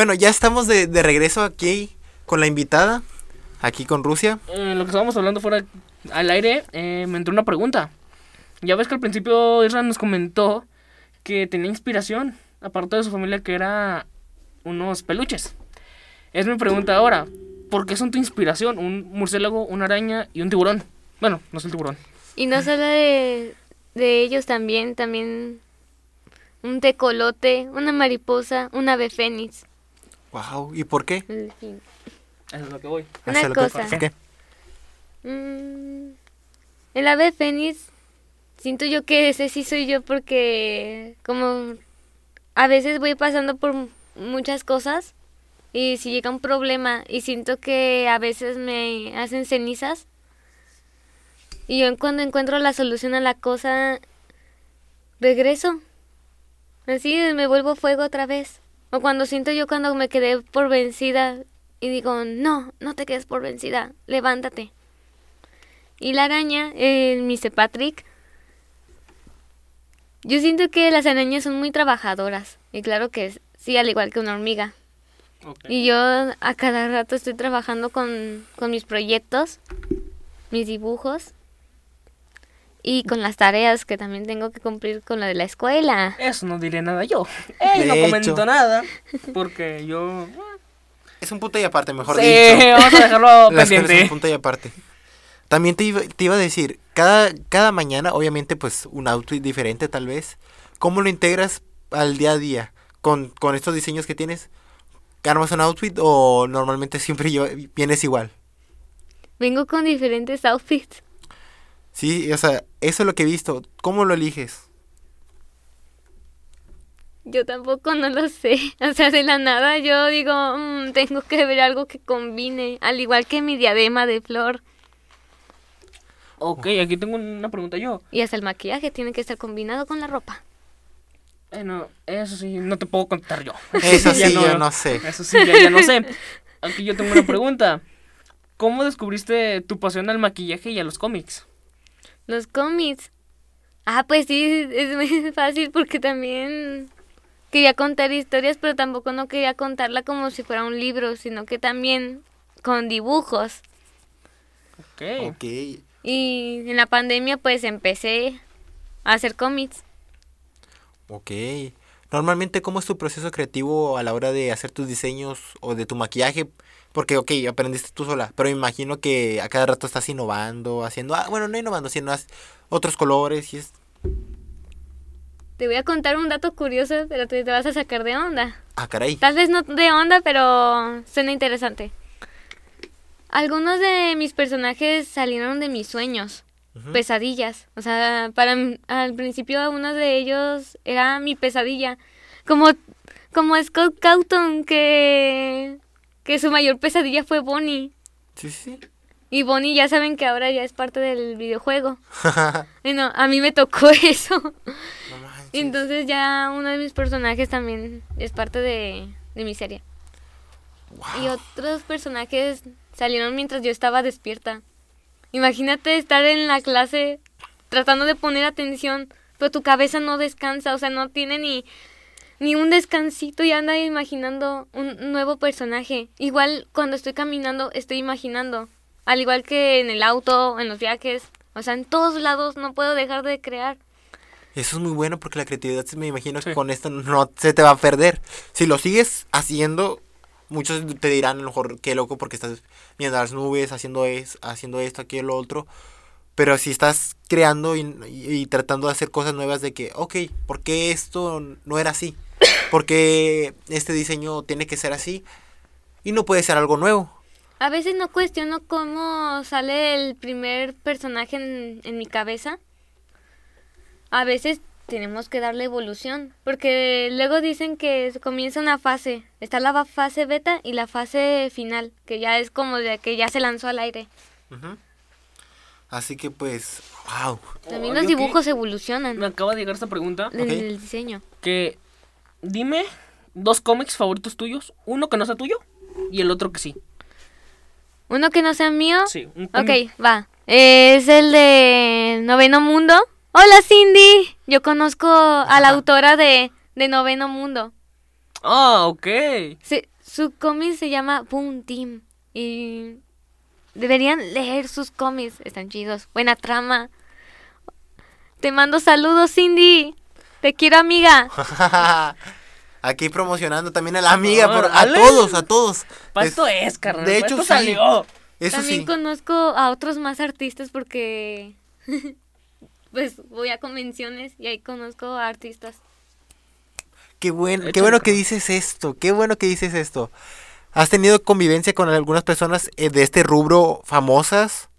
S2: Bueno, ya estamos de, de regreso aquí con la invitada, aquí con Rusia.
S1: Eh, lo que estábamos hablando fuera al aire, eh, me entró una pregunta. Ya ves que al principio Israel nos comentó que tenía inspiración, aparte de su familia, que era unos peluches. Es mi pregunta ahora, ¿por qué son tu inspiración? Un murciélago, una araña y un tiburón. Bueno, no es el tiburón.
S3: Y no solo de, de ellos también, también un tecolote, una mariposa, un ave fénix.
S2: Wow, ¿y por qué?
S3: en fin.
S1: Eso es lo que voy.
S3: Una
S2: Hacia lo que-
S3: cosa.
S2: ¿por qué?
S3: Mm, el ave fénix, siento yo que ese sí soy yo porque como a veces voy pasando por muchas cosas y si llega un problema y siento que a veces me hacen cenizas y yo cuando encuentro la solución a la cosa regreso. Así me vuelvo fuego otra vez. O cuando siento yo cuando me quedé por vencida y digo, no, no te quedes por vencida, levántate. Y la araña, el Mr. Patrick, yo siento que las arañas son muy trabajadoras. Y claro que sí, al igual que una hormiga. Y yo a cada rato estoy trabajando con, con mis proyectos, mis dibujos y con las tareas que también tengo que cumplir con lo de la escuela.
S1: Eso no diré nada yo. Ey, no comento
S2: hecho.
S1: nada. Porque yo.
S2: Es un punto y aparte, mejor
S1: Sí,
S2: dicho.
S1: vamos a dejarlo
S2: Las escuela es
S1: pendiente.
S2: un punto y aparte. También te iba, te iba a decir, cada, cada mañana, obviamente, pues un outfit diferente tal vez. ¿Cómo lo integras al día a día? Con, con estos diseños que tienes, ¿armas un outfit o normalmente siempre lleva- vienes igual?
S3: Vengo con diferentes outfits.
S2: Sí, o sea, eso es lo que he visto. ¿Cómo lo eliges?
S3: Yo tampoco no lo sé. O sea, de la nada yo digo, "Mm, tengo que ver algo que combine. Al igual que mi diadema de flor.
S1: Ok, aquí tengo una pregunta yo.
S3: Y hasta el maquillaje tiene que estar combinado con la ropa.
S1: Bueno, eso sí, no te puedo contar yo.
S2: Eso sí, yo no sé.
S1: Eso sí, ya, ya no sé. Aquí yo tengo una pregunta. ¿Cómo descubriste tu pasión al maquillaje y a los cómics?
S3: Los cómics. Ah, pues sí, es muy fácil porque también quería contar historias, pero tampoco no quería contarla como si fuera un libro, sino que también con dibujos.
S1: Ok.
S2: Ok.
S3: Y en la pandemia pues empecé a hacer cómics.
S2: Ok. Normalmente, ¿cómo es tu proceso creativo a la hora de hacer tus diseños o de tu maquillaje? Porque, ok, aprendiste tú sola, pero me imagino que a cada rato estás innovando, haciendo, ah, bueno, no innovando, sino otros colores y es...
S3: Te voy a contar un dato curioso, pero te, te vas a sacar de onda.
S2: Ah, caray.
S3: Tal vez no de onda, pero suena interesante. Algunos de mis personajes salieron de mis sueños, pesadillas. O sea, para al principio uno de ellos era mi pesadilla. Como, como Scott Cawthon, que, que su mayor pesadilla fue Bonnie.
S2: Sí, sí.
S3: Y Bonnie ya saben que ahora ya es parte del videojuego. A mí me tocó eso.
S2: No manches.
S3: Entonces ya uno de mis personajes también es parte de, de mi serie. Y otros personajes salieron mientras yo estaba despierta. Imagínate estar en la clase tratando de poner atención, pero tu cabeza no descansa, o sea, no tiene ni, ni un descansito y anda imaginando un nuevo personaje. Igual cuando estoy caminando estoy imaginando, al igual que en el auto, en los viajes, o sea, en todos lados no puedo dejar de crear.
S2: Eso es muy bueno porque la creatividad me imagino que
S1: Sí.
S2: con esto no se te va a perder. Si lo sigues haciendo, muchos te dirán a lo mejor qué loco porque estás viendo las nubes, haciendo, es, haciendo esto, aquello, lo otro. Pero si estás creando y, y- y tratando de hacer cosas nuevas de que, ok, ¿por qué esto no era así? ¿Por qué este diseño tiene que ser así? Y no puede ser algo nuevo.
S3: A veces no cuestiono cómo sale el primer personaje en, en mi cabeza. A veces tenemos que darle evolución, porque luego dicen que comienza una fase. Está la fase beta y la fase final, que ya es como de que ya se lanzó al aire.
S2: Ujú. Así que pues, wow.
S3: También los dibujos evolucionan
S1: Me acaba de llegar esta pregunta.
S3: en
S2: Ok.
S3: el diseño.
S1: Que dime dos cómics favoritos tuyos. Uno que no sea tuyo y el otro que sí.
S3: Uno que no sea mío.
S1: Sí, un
S3: Ok, va. Es el de Noveno Mundo. Hola Cindy. Yo conozco a la autora de, de Noveno Mundo.
S1: Ah, ok.
S3: Se- su cómic se llama Boom Team. Y deberían leer sus cómics. Están chidos. Buena trama. Te mando saludos, Cindy. Te quiero, amiga.
S2: Aquí promocionando también a la amiga, por, a todos, a todos.
S1: Para
S2: Es-
S1: esto es, carnal.
S2: de hecho,
S1: esto
S2: sí.
S1: salió.
S2: Eso
S3: También
S2: sí.
S3: conozco a otros más artistas porque pues voy a convenciones y ahí conozco a artistas.
S2: Qué, buen, qué bueno que dices esto, qué bueno que dices esto. ¿Has tenido convivencia con algunas personas eh, de este rubro famosas?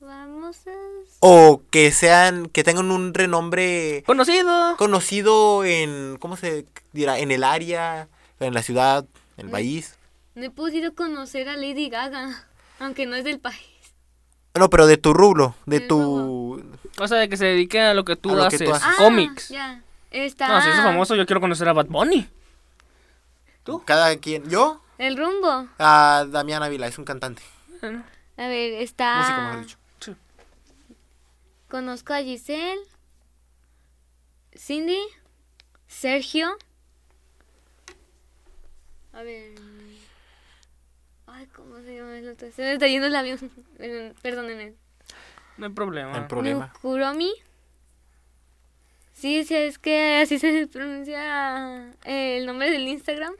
S3: Vamos a...
S2: O que sean, que tengan un renombre
S1: Conocido.
S2: conocido en, ¿cómo se dirá? En el área, en la ciudad, en el
S3: Mm.
S2: país.
S3: No he podido conocer a Lady Gaga, aunque no es del país.
S2: No, pero de tu rubro, de tu...
S1: O sea, de que se dedique a lo que tú
S2: A lo que
S1: haces.
S2: tú haces.
S1: Cómics.
S3: Ah, ya. Está
S1: No, si es famoso, yo quiero conocer a Bad Bunny. ¿Tú?
S2: Cada quien. ¿Yo?
S3: el rumbo.
S2: A Damián Ávila, es un cantante.
S3: A ver, está...
S2: Músico, mejor dicho.
S3: Conozco a Giselle, Cindy, Sergio. A ver. Ay, ¿cómo se llama el otro? Se me está yendo el avión. Eh, Perdónenme.
S1: No hay problema.
S2: No hay problema.
S3: Kuromi. Sí, sí, es que así se pronuncia el nombre del Instagram.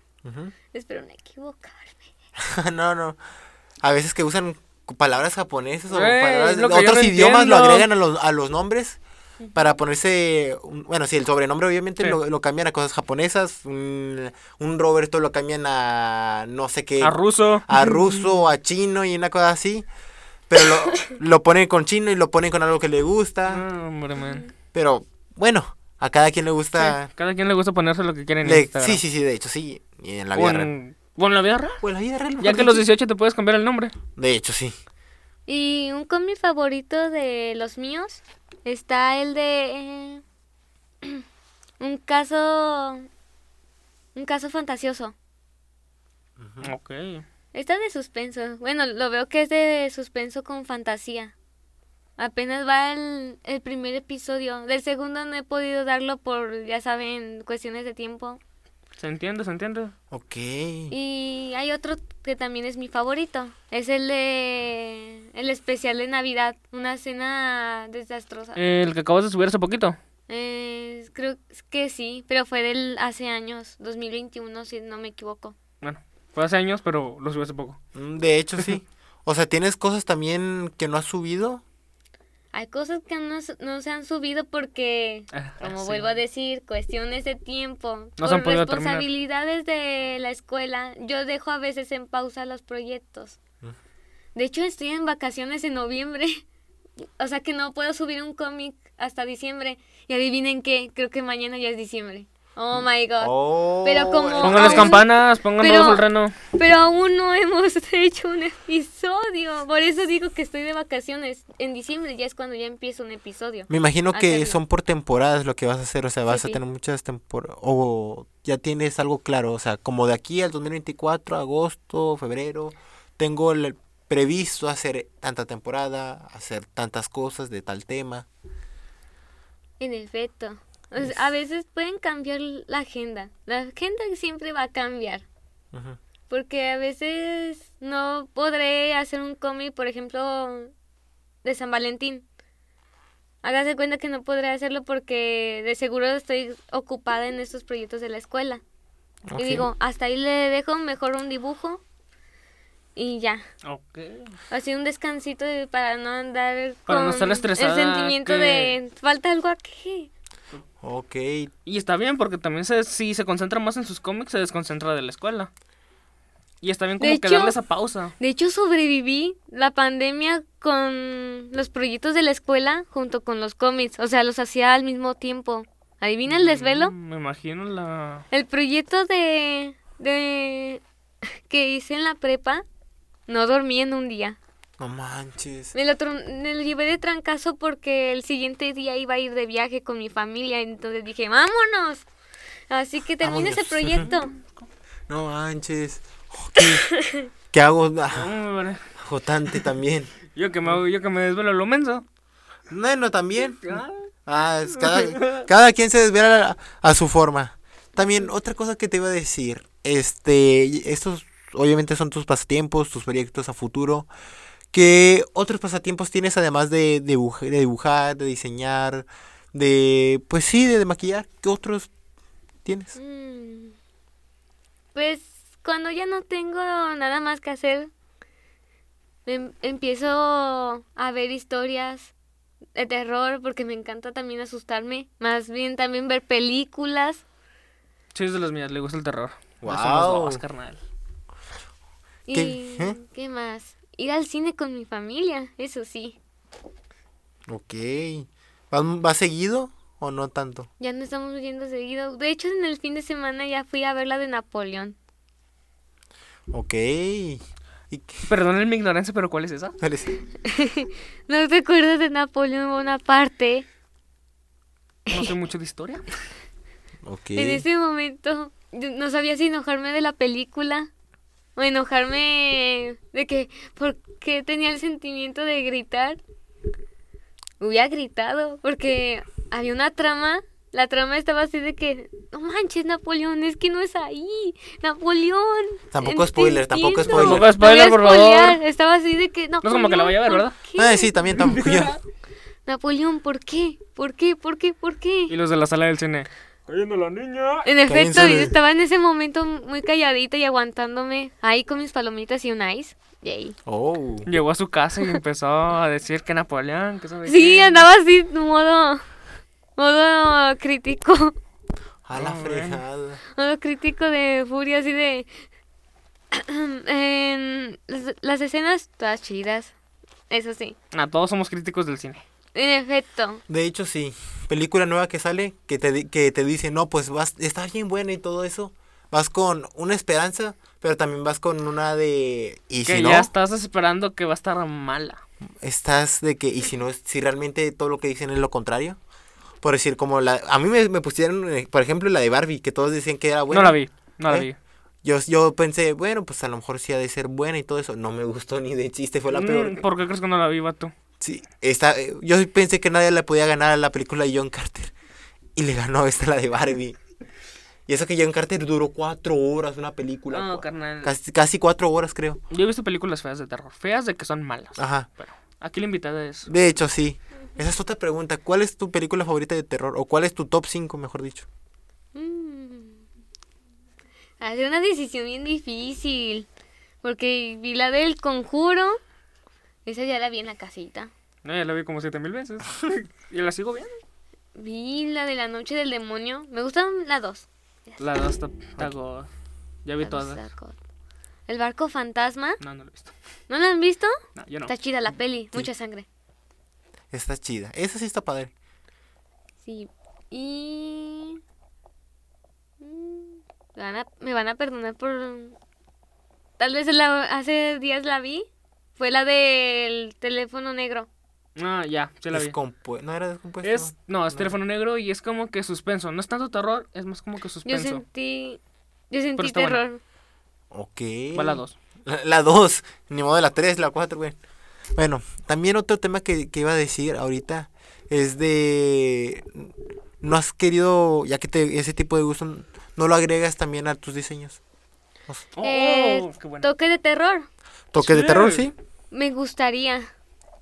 S3: Espero no equivocarme.
S2: no, no. A veces que usan palabras japonesas o
S1: Eh,
S2: palabras de otros
S1: no
S2: idiomas lo agregan a los, a los nombres para ponerse, un- bueno, sí, el sobrenombre obviamente
S1: Sí.
S2: lo, lo cambian a cosas japonesas, un, un Roberto lo cambian a no sé qué,
S1: A ruso.
S2: a ruso, a chino y una cosa así, pero lo, lo ponen con chino y lo ponen con algo que le gusta,
S1: Ah, hombre, man.
S2: pero bueno, a cada quien le
S1: Sí,
S2: gusta,
S1: cada quien le gusta ponerse lo que quiere en
S2: le-
S1: Instagram.
S2: sí, sí, sí, de hecho sí, y en la vida real.
S1: O en la vida real.
S2: O en la vida real,
S1: Ya que a los
S2: dicho.
S1: 18 te puedes cambiar el nombre.
S2: De hecho sí.
S3: Y un cómic favorito de los míos está el de eh, un caso un caso fantasioso.
S1: Ok.
S3: Está de suspenso. Bueno, lo veo que es de suspenso con fantasía. Apenas va el, el primer episodio. Del segundo no he podido darlo por, ya saben, cuestiones de tiempo.
S1: Se entiende, se entiende.
S2: Ok.
S3: Y hay otro que también es mi favorito. Es el de el especial de Navidad. Una cena desastrosa.
S1: El que acabas de subir hace poquito.
S3: Eh, creo que sí, pero fue del hace años, 2021 si no me equivoco.
S1: Bueno, fue hace años, pero lo subí hace poco.
S2: Mm, De hecho, sí. O sea, ¿tienes cosas también que no has subido?
S3: Hay cosas que no, no se han subido porque,
S1: Ah,
S3: como
S1: sí.
S3: vuelvo a decir, cuestiones de tiempo.
S1: No
S3: por
S1: terminar.
S3: responsabilidades de la escuela, yo dejo a veces en pausa los proyectos.
S1: Mm.
S3: De hecho, estoy en vacaciones en noviembre. O sea que no puedo subir un cómic hasta diciembre. Y adivinen qué, creo que mañana ya es diciembre. Oh my god.
S2: Oh,
S3: Pero como-
S1: Pongan las campanas, pongan
S3: pero-
S1: el reno.
S3: Pero aún no hemos hecho un episodio. Por eso digo que estoy de vacaciones. En diciembre ya es cuando ya empieza un episodio.
S2: Me imagino que
S3: hacerlo.
S2: son por temporadas lo que vas a hacer, o sea, vas
S3: Sí,
S2: a
S3: sí.
S2: tener muchas temporadas, o ya tienes algo claro, o sea, como de aquí al 2024, agosto, febrero, tengo el- previsto hacer tanta temporada, hacer tantas cosas de tal tema.
S3: En efecto. O sea, a veces pueden cambiar la agenda. La agenda siempre va a cambiar. Porque a veces no podré hacer un cómic, por ejemplo, de San Valentín. Hágase cuenta que no podré hacerlo porque de seguro estoy ocupada en estos proyectos de la escuela. Y digo, hasta ahí le dejo mejor un dibujo y ya.
S1: Ok.
S3: Así un descansito de- para no andar
S1: Para no estar
S3: el sentimiento
S1: que-
S3: de falta algo aquí.
S2: Ok,
S1: Y está bien porque también se, si se concentra más en sus cómics, se desconcentra de la escuela. Y está bien como
S3: De
S1: que
S3: hecho-
S1: darle esa pausa.
S3: De hecho, sobreviví la pandemia con los proyectos de la escuela junto con los cómics. O sea, los hacía al mismo tiempo. ¿Adivina el desvelo?
S1: Mm, Me imagino la...
S3: El proyecto de, de que hice en la prepa, no dormí en un día.
S2: No manches.
S3: Me lo, me lo llevé de trancazo porque el siguiente día iba a ir de viaje con mi familia. Entonces dije, vámonos. Así que terminé ese proyecto.
S2: No manches. Ok. ¿Qué hago? Ah, Agotante también.
S1: yo que me, hago- yo que me desvelo lo menso.
S2: Bueno, también. Ah, es cada, cada quien se desvela a, a su forma. También, otra cosa que te iba a decir. Este, estos obviamente son tus pasatiempos, tus proyectos a futuro. ¿Qué otros pasatiempos tienes además de, dibuj- de dibujar, de diseñar, de, pues sí, de, de maquillar? ¿Qué otros tienes?
S3: Mm. Pues cuando ya no tengo nada más que hacer, em- empiezo a ver historias de terror porque me encanta también asustarme. Más bien también ver películas.
S1: Sí, es de las mías, le gusta el terror. Somos dos, carnal.
S3: Y
S2: ¿Qué? ¿Eh?
S3: ¿qué más? Ir al cine con mi familia, eso sí.
S2: Ok. ¿Vas, vas seguido o no tanto?
S3: Ya no estamos viendo seguido. De hecho, en el fin de semana ya fui a ver la de Napoleón.
S2: Ok. ¿Y
S1: Perdón mi ignorancia, pero ¿cuál es esa?
S2: cuál es?
S3: ¿No te acuerdas de Napoleón Bonaparte?
S1: No sé mucho de historia.
S2: Ok.
S3: En ese momento yo no sabía si enojarme de la película o enojarme de que porque tenía el sentimiento de gritar. Hubiera gritado porque había una trama. La trama estaba así de que, no manches, Napoleón, es que no es ahí. Napoleón.
S2: Tampoco spoiler, tampoco
S3: entiendo".
S2: spoiler.
S1: Tampoco spoiler,
S3: No voy
S1: por favor.
S3: Estaba así de que,
S1: es como que la vaya a ver,
S3: "Napoleón,
S1: ¿verdad?
S2: Ah, sí, también tampoco.
S3: Napoleón, ¿por qué? ¿Por qué? ¿Por qué? ¿Por qué?
S1: Y los de la sala del cine. Cayendo la niña.
S3: En efecto, yo estaba en ese momento muy calladita y aguantándome ahí con mis palomitas y un ice. Yay.
S2: Oh.
S1: Llegó a su casa y empezó a decir que Napoleón, que sabe
S3: Sí,
S1: qué.
S3: andaba así, modo, modo crítico,
S2: A la
S1: Ah,
S2: fregada.
S3: modo crítico de furia, así de... en las, las escenas todas chidas, eso sí.
S1: Ah, todos somos críticos del cine.
S3: En efecto,
S2: De hecho, sí. Película nueva que sale que te, di- que te dice, no, pues vas, está bien buena y todo eso. Vas con una esperanza, pero también vas con una de... Y
S1: que
S2: si no,
S1: ya estás esperando que va a estar mala.
S2: estás de que... Y si no, si realmente todo lo que dicen es lo contrario. Por decir, como la... A mí me, me pusieron, eh, por ejemplo, la de Barbie, que todos decían que era buena.
S1: no la vi, no la
S2: ¿Eh?
S1: vi.
S2: Yo, yo pensé, bueno, pues a lo mejor sí ha de ser buena y todo eso. No me gustó ni de chiste, fue la
S1: Mm,
S2: peor.
S1: ¿Por qué crees que no la vi, vato?
S2: Sí, esta, eh, yo pensé que nadie le podía ganar a la película de John Carter. Y le ganó esta, la de Barbie. Y eso que John Carter duró cuatro horas una película.
S1: No, carnal.
S2: Casi, casi cuatro horas, creo.
S1: Yo he visto películas feas de terror. Feas de que son malas.
S2: Ajá.
S1: Pero aquí la invitada es.
S2: De hecho, sí. Esa es otra pregunta. ¿Cuál es tu película favorita de terror? ¿O cuál es tu top 5, mejor dicho?
S3: mm, hace una decisión bien difícil, porque vi la del conjuro, esa ya la vi en la casita.
S1: No, ya la vi como siete mil veces. y la sigo viendo.
S3: Vi la de la noche del demonio, me gustan las dos.
S1: La dos está, está god. Ya vi todas.
S3: El barco fantasma,
S1: No, no la he visto.
S3: ¿no la han visto?
S1: No, yo no.
S3: Está chida la peli, mucha sangre.
S2: Está chida. Esa sí está padre.
S3: Sí. Y... mm, Me van a, me van a perdonar por... Tal vez la- hace días la vi. Fue la del teléfono negro.
S1: Ah, ya, sí la vi.
S2: Descompu- ¿No era descompuesto?
S1: Es, no, es teléfono negro y es como que suspenso. No es tanto terror, es más como que
S3: Yo
S1: suspenso.
S3: sentí... Yo sentí
S1: está buena.
S3: terror.
S2: Ok.
S1: Va la dos.
S2: La- La 2, ni modo de la 3, la 4, güey. Bueno, también otro tema que, que iba a decir ahorita es de... No has querido, ya que te, ese tipo de gusto, no lo agregas también a tus diseños. Sea,
S1: Oh,
S3: Eh,
S1: qué bueno.
S3: Toque de terror.
S2: Toque de terror, sí,
S3: Me gustaría.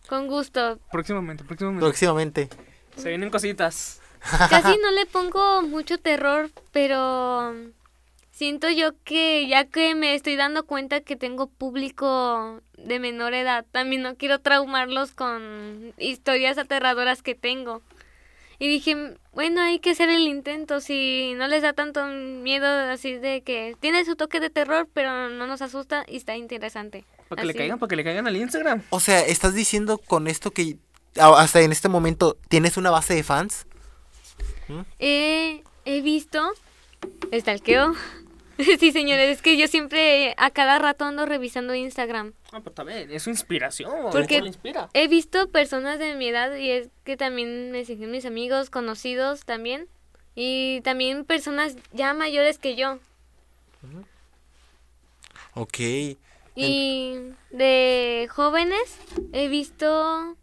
S3: Con gusto.
S1: Próximamente, próximamente.
S2: próximamente.
S1: Se vienen cositas.
S3: Casi no le pongo mucho terror, pero siento yo que ya que me estoy dando cuenta que tengo público de menor edad, también no quiero traumarlos con historias aterradoras que tengo. Y dije, bueno, hay que hacer el intento, si no les da tanto miedo así de que tiene su toque de terror, pero no nos asusta y está interesante.
S1: Para que le
S3: Así.
S1: caigan, para que le caigan al Instagram.
S2: O sea, ¿estás diciendo con esto que hasta en este momento tienes una base de fans?
S3: He, he visto, stalkeo. sí, señores, es que yo siempre a cada rato ando revisando Instagram.
S1: Ah, pero también, es su inspiración.
S3: Porque-
S1: eso le inspira.
S3: He visto personas de mi edad y es que también me siguen mis amigos, conocidos también. Y también personas ya mayores que yo.
S2: Ok.
S3: Y de jóvenes he visto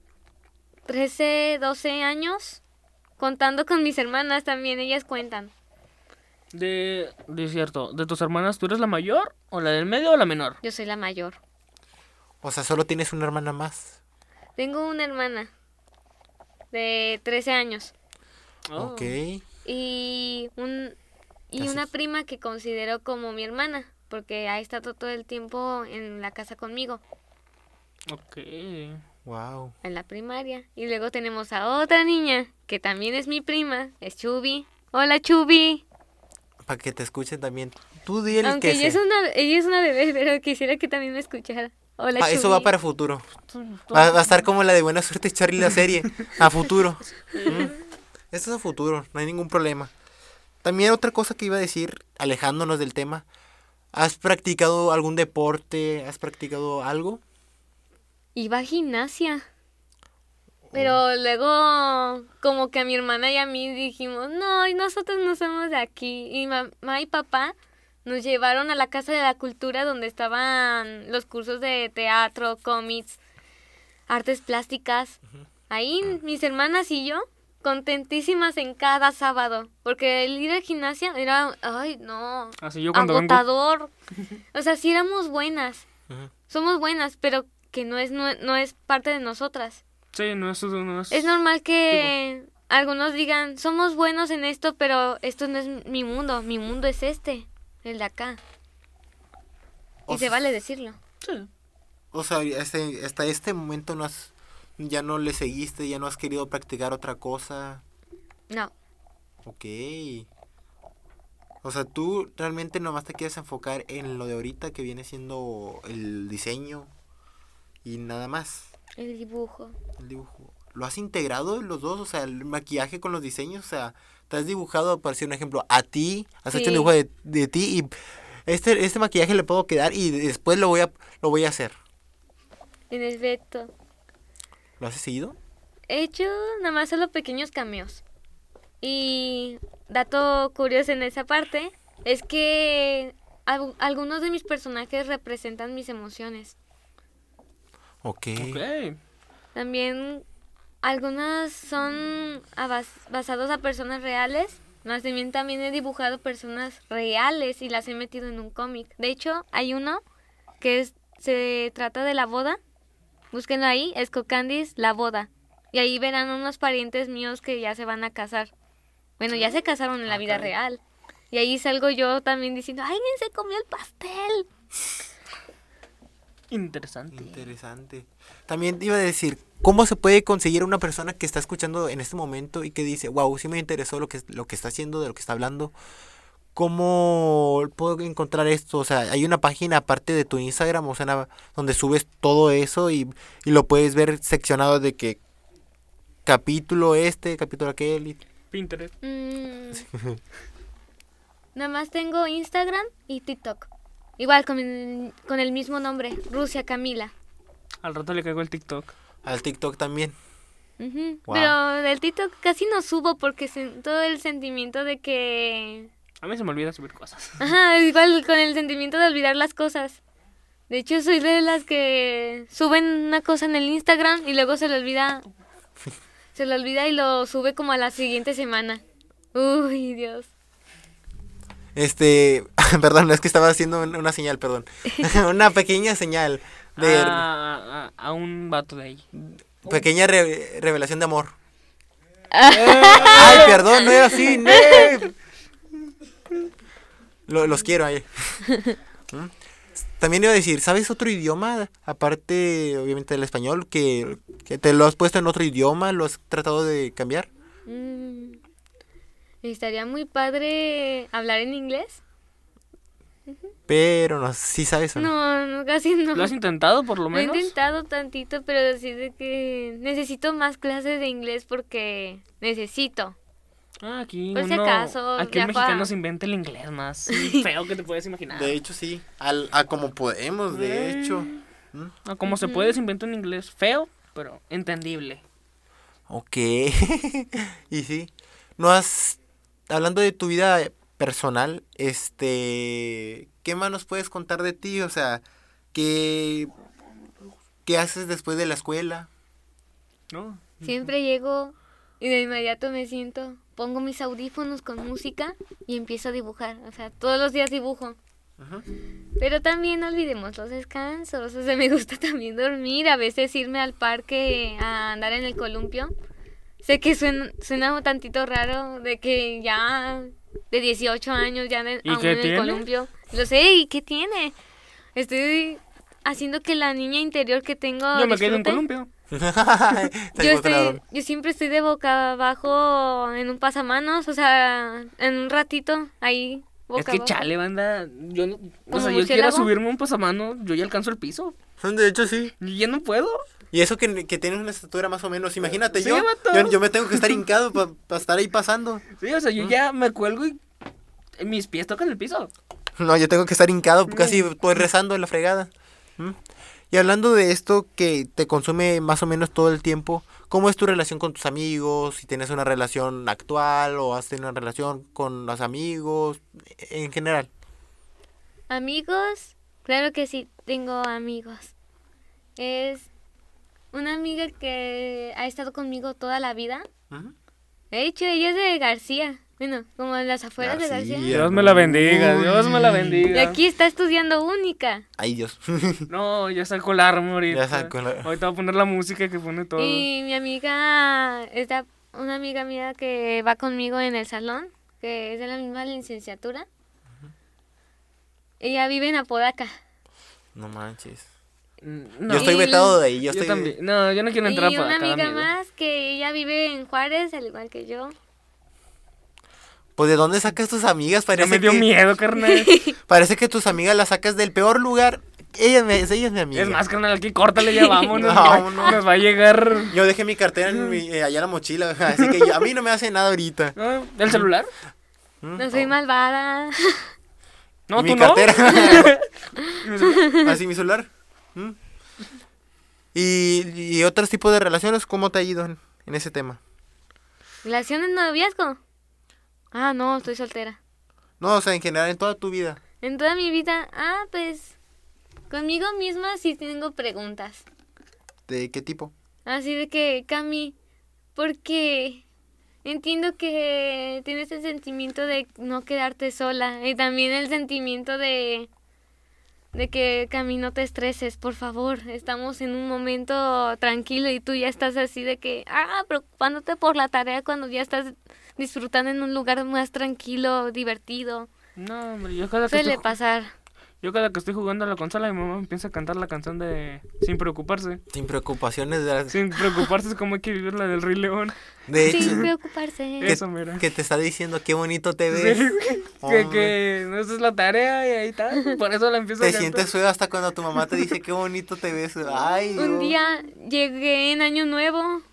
S3: 13, 12 años. Contando con mis hermanas también, ellas cuentan.
S1: De, de cierto, de tus hermanas, ¿tú eres la mayor o la del medio o la menor?
S3: Yo soy la mayor.
S2: O sea, solo tienes una hermana más.
S3: Tengo una hermana de 13 años.
S1: Oh.
S2: Ok.
S3: y un y una prima que considero como mi hermana porque ha estado todo el tiempo en la casa conmigo
S1: Ok.
S2: Wow.
S3: en la primaria y luego tenemos a otra niña que también es mi prima es Chubi hola Chubi
S2: Para que te escuchen también. Tú di el
S3: aunque
S2: que
S3: ella es una ella es una bebé pero quisiera que también me escuchara hola
S2: Ah, eso va para futuro. Va, va a estar como la de Buena Suerte Charlie la serie. A futuro. Mm. Esto es a futuro, no hay ningún problema. También otra cosa que iba a decir, alejándonos del tema. ¿Has practicado algún deporte? ¿Has practicado algo?
S3: iba a gimnasia pero luego como que a mi hermana y a mí dijimos, no, y nosotros no somos de aquí. Y mamá y papá nos llevaron a la Casa de la Cultura donde estaban los cursos de teatro, cómics, artes plásticas. Ahí mis hermanas y yo contentísimas en cada sábado, porque el ir a gimnasia era, ay, no,
S1: Así yo cuando vengo.
S3: agotador. O sea, sí éramos buenas, somos buenas, pero que no es, no, no es parte de nosotras.
S1: Sí, no, es.
S3: Es normal que algunos digan, somos buenos en esto, pero esto no es mi mundo, mi mundo es este, el de acá.
S2: O
S3: Y se vale decirlo.
S1: Sí.
S2: O sea, este- hasta este momento no has, ya no le seguiste, ya no has querido practicar otra cosa.
S3: No,
S2: Ok. O sea, tú realmente nomás te quieres enfocar en lo de ahorita que viene siendo el diseño y nada más,
S3: el dibujo.
S2: el dibujo. ¿Lo has integrado los dos? O sea, el maquillaje con los diseños, o sea, te has dibujado, por decir un ejemplo, a ti, has hecho un dibujo de, de ti y este, este maquillaje le puedo quedar y después lo voy a, lo voy a hacer.
S3: En efecto.
S2: ¿Lo has seguido?
S3: He hecho nada más solo pequeños cameos. Y dato curioso en esa parte es que al- algunos de mis personajes representan mis emociones.
S2: Ok.
S1: Ok.
S3: También algunas son a bas- basados a personas reales. Más bien también he dibujado personas reales y las he metido en un cómic. De hecho, hay uno que es, se trata de la boda. Búsquenlo ahí, es Cocandis, la boda. Y ahí verán unos parientes míos que ya se van a casar. Bueno, ya se casaron en la
S2: Ah,
S3: vida real. Y ahí salgo yo también diciendo, ¡alguien se comió el pastel!
S1: Interesante.
S2: Interesante. También iba a decir, ¿cómo se puede conseguir una persona que está escuchando en este momento y que dice, wow, sí me interesó lo que, lo que está haciendo, de lo que está hablando? ¿Cómo puedo encontrar esto? O sea, hay una página aparte de tu Instagram, o sea, na- donde subes todo eso y, y lo puedes ver seccionado de que capítulo este, capítulo aquel. y-
S1: Pinterest.
S3: Mm. Nada más tengo Instagram y TikTok. Igual con el, con el mismo nombre, Rusia Camila.
S1: Al rato le caigo el TikTok.
S2: Al TikTok también. Wow.
S3: Pero del TikTok casi no subo porque siento el sentimiento de que...
S1: A mí se me olvida subir cosas.
S3: Ajá, igual con el sentimiento de olvidar las cosas. De hecho, soy de las que suben una cosa en el Instagram y luego se le olvida... Se le olvida y lo sube como a la siguiente semana. Uy, Dios.
S2: Este, perdón, es que estaba haciendo un- una señal, perdón. una pequeña señal de
S1: a, a- a un vato de ahí.
S2: pequeña re- revelación de amor. Ay, perdón, no era así. no. Lo- los quiero ahí. ¿Mm? También iba a decir, ¿sabes otro idioma? Aparte, obviamente, del español, que, que te lo has puesto en otro idioma, lo has tratado de cambiar.
S3: Mm, Estaría muy padre hablar en inglés.
S2: Pero no, sí sabes o no.
S3: No, no, casi no.
S1: ¿Lo has intentado por lo
S3: Lo he
S1: menos?
S3: intentado tantito, pero decir de que necesito más clases de inglés porque necesito.
S1: Ah, aquí
S3: Por si
S1: uno-
S3: acaso,
S1: aquí el
S3: a-
S1: mexicano se inventa el inglés más feo que te puedes imaginar.
S2: De hecho, sí. Al, a como podemos, de hecho. ¿Mm?
S1: Ah, como se puede, se inventa un inglés feo, pero entendible.
S2: Ok. y sí. No has. Hablando de tu vida personal, este. ¿Qué más nos puedes contar de ti? O sea, ¿qué. ¿Qué haces después de la escuela?
S1: ¿No?
S3: Siempre llego y de inmediato me siento, pongo mis audífonos con música y empiezo a dibujar. O sea, todos los días dibujo.
S2: Ajá.
S3: Pero también no olvidemos los descansos. O sea, me gusta también dormir, a veces irme al parque a andar en el columpio. Sé que suena, suena un tantito raro de que ya de 18 años ya
S1: ¿Y
S3: aún en el columpio. Lo sé, ¿y qué tiene? Estoy haciendo que la niña interior que tengo
S1: Yo me quedo en columpio.
S3: Yo, estoy, yo siempre estoy de boca abajo en un pasamanos, o sea, en un ratito ahí. Boca
S1: es que
S3: abajo.
S1: chale, banda. Yo, no- o
S3: ¿Como
S1: sea, yo quiero subirme un pasamano, yo ya alcanzo el piso.
S2: De hecho, sí.
S1: Y ya no puedo.
S2: Y eso que, que tienes una estatura más o menos. Imagínate,
S1: Sí,
S2: yo, yo. yo me tengo que estar hincado para estar ahí pasando.
S1: Sí, o sea,
S3: Mm.
S1: yo ya me cuelgo y mis pies tocan el piso.
S2: No, yo tengo que estar hincado, casi voy rezando en la fregada. ¿Mm? Y hablando de esto que te consume más o menos todo el tiempo, ¿cómo es tu relación con tus amigos? Si tienes una relación actual o has tenido una relación con los amigos, en general.
S3: Amigos, claro que sí, tengo amigos. Es una amiga que ha estado conmigo toda la vida.
S2: Ujú.
S3: De hecho, ella es de García. Bueno, como en las afueras de
S2: García.
S1: Dios me la bendiga, Dios me la
S2: Uy.
S3: Y
S1: bendiga.
S3: aquí está estudiando única.
S2: Ay, Dios.
S1: No, ya sacó el arma ahorita.
S2: Ya sacó la-
S1: Ahorita voy a poner la música que pone todo.
S3: Y mi amiga es de una amiga mía que va conmigo en el salón, que es de la misma licenciatura. Ella vive en Apodaca.
S2: No manches.
S1: Mm,
S2: Yo
S1: No,
S2: estoy
S3: Y
S2: vetado de ahí. Yo,
S1: yo
S2: estoy...
S1: también. No, yo no quiero entrar
S3: y
S1: para
S3: una
S1: cada
S3: amiga
S1: amigo.
S3: más que ella vive en Juárez, al igual que yo.
S2: Pues de dónde sacas tus amigas?
S1: Ya
S2: Parece
S1: me dio
S2: que,
S1: miedo, carnal.
S2: Parece que tus amigas las sacas del peor lugar. Ella, me- ella es mi amiga.
S1: es más, carnal, aquí córtale ya vámonos.
S2: Vámonos.
S1: Nos va a llegar.
S2: Yo dejé mi cartera en mi- eh, allá en la mochila, así que yo- a mí no me hace nada ahorita.
S1: ¿No? ¿El celular?
S2: ¿Mm?
S3: No soy malvada.
S1: No,
S2: ¿Y
S1: tú
S2: mi
S1: no.
S2: cartera. Así mi celular. ¿Mm? Y, y otros tipos de relaciones, ¿cómo te ha ido en, en ese tema?
S3: ¿Relaciones noviazgo? Ah, no, estoy soltera.
S2: No, o sea, en general, en toda tu vida.
S3: En toda mi vida, ah, pues conmigo misma sí tengo preguntas.
S2: ¿De qué tipo?
S3: Así de que, Cami, porque entiendo que tienes el sentimiento de no quedarte sola y también el sentimiento de de que Cami no te estreses, por favor. Estamos en un momento tranquilo y tú ya estás así de que, ah, preocupándote por la tarea cuando ya estás disfrutando en un lugar más tranquilo, divertido.
S1: No, hombre, yo cada que
S3: Suele
S1: estoy, ju-
S3: pasar.
S1: yo cada que estoy jugando a la consola, mi mamá empieza a cantar la canción de Sin preocuparse.
S2: Sin preocupaciones de las-
S1: Sin preocuparse es como hay que vivir la del Rey León.
S2: De hecho,
S3: Sin preocuparse.
S2: que,
S1: Eso, mira.
S2: que te está diciendo qué bonito te
S1: Sí,
S2: ves.
S1: que, que no, esa es la tarea y ahí está. Por eso la empiezo a
S2: Te sientes feo hasta cuando tu mamá te dice qué bonito te ves. Ay,
S3: Un día llegué en Año Nuevo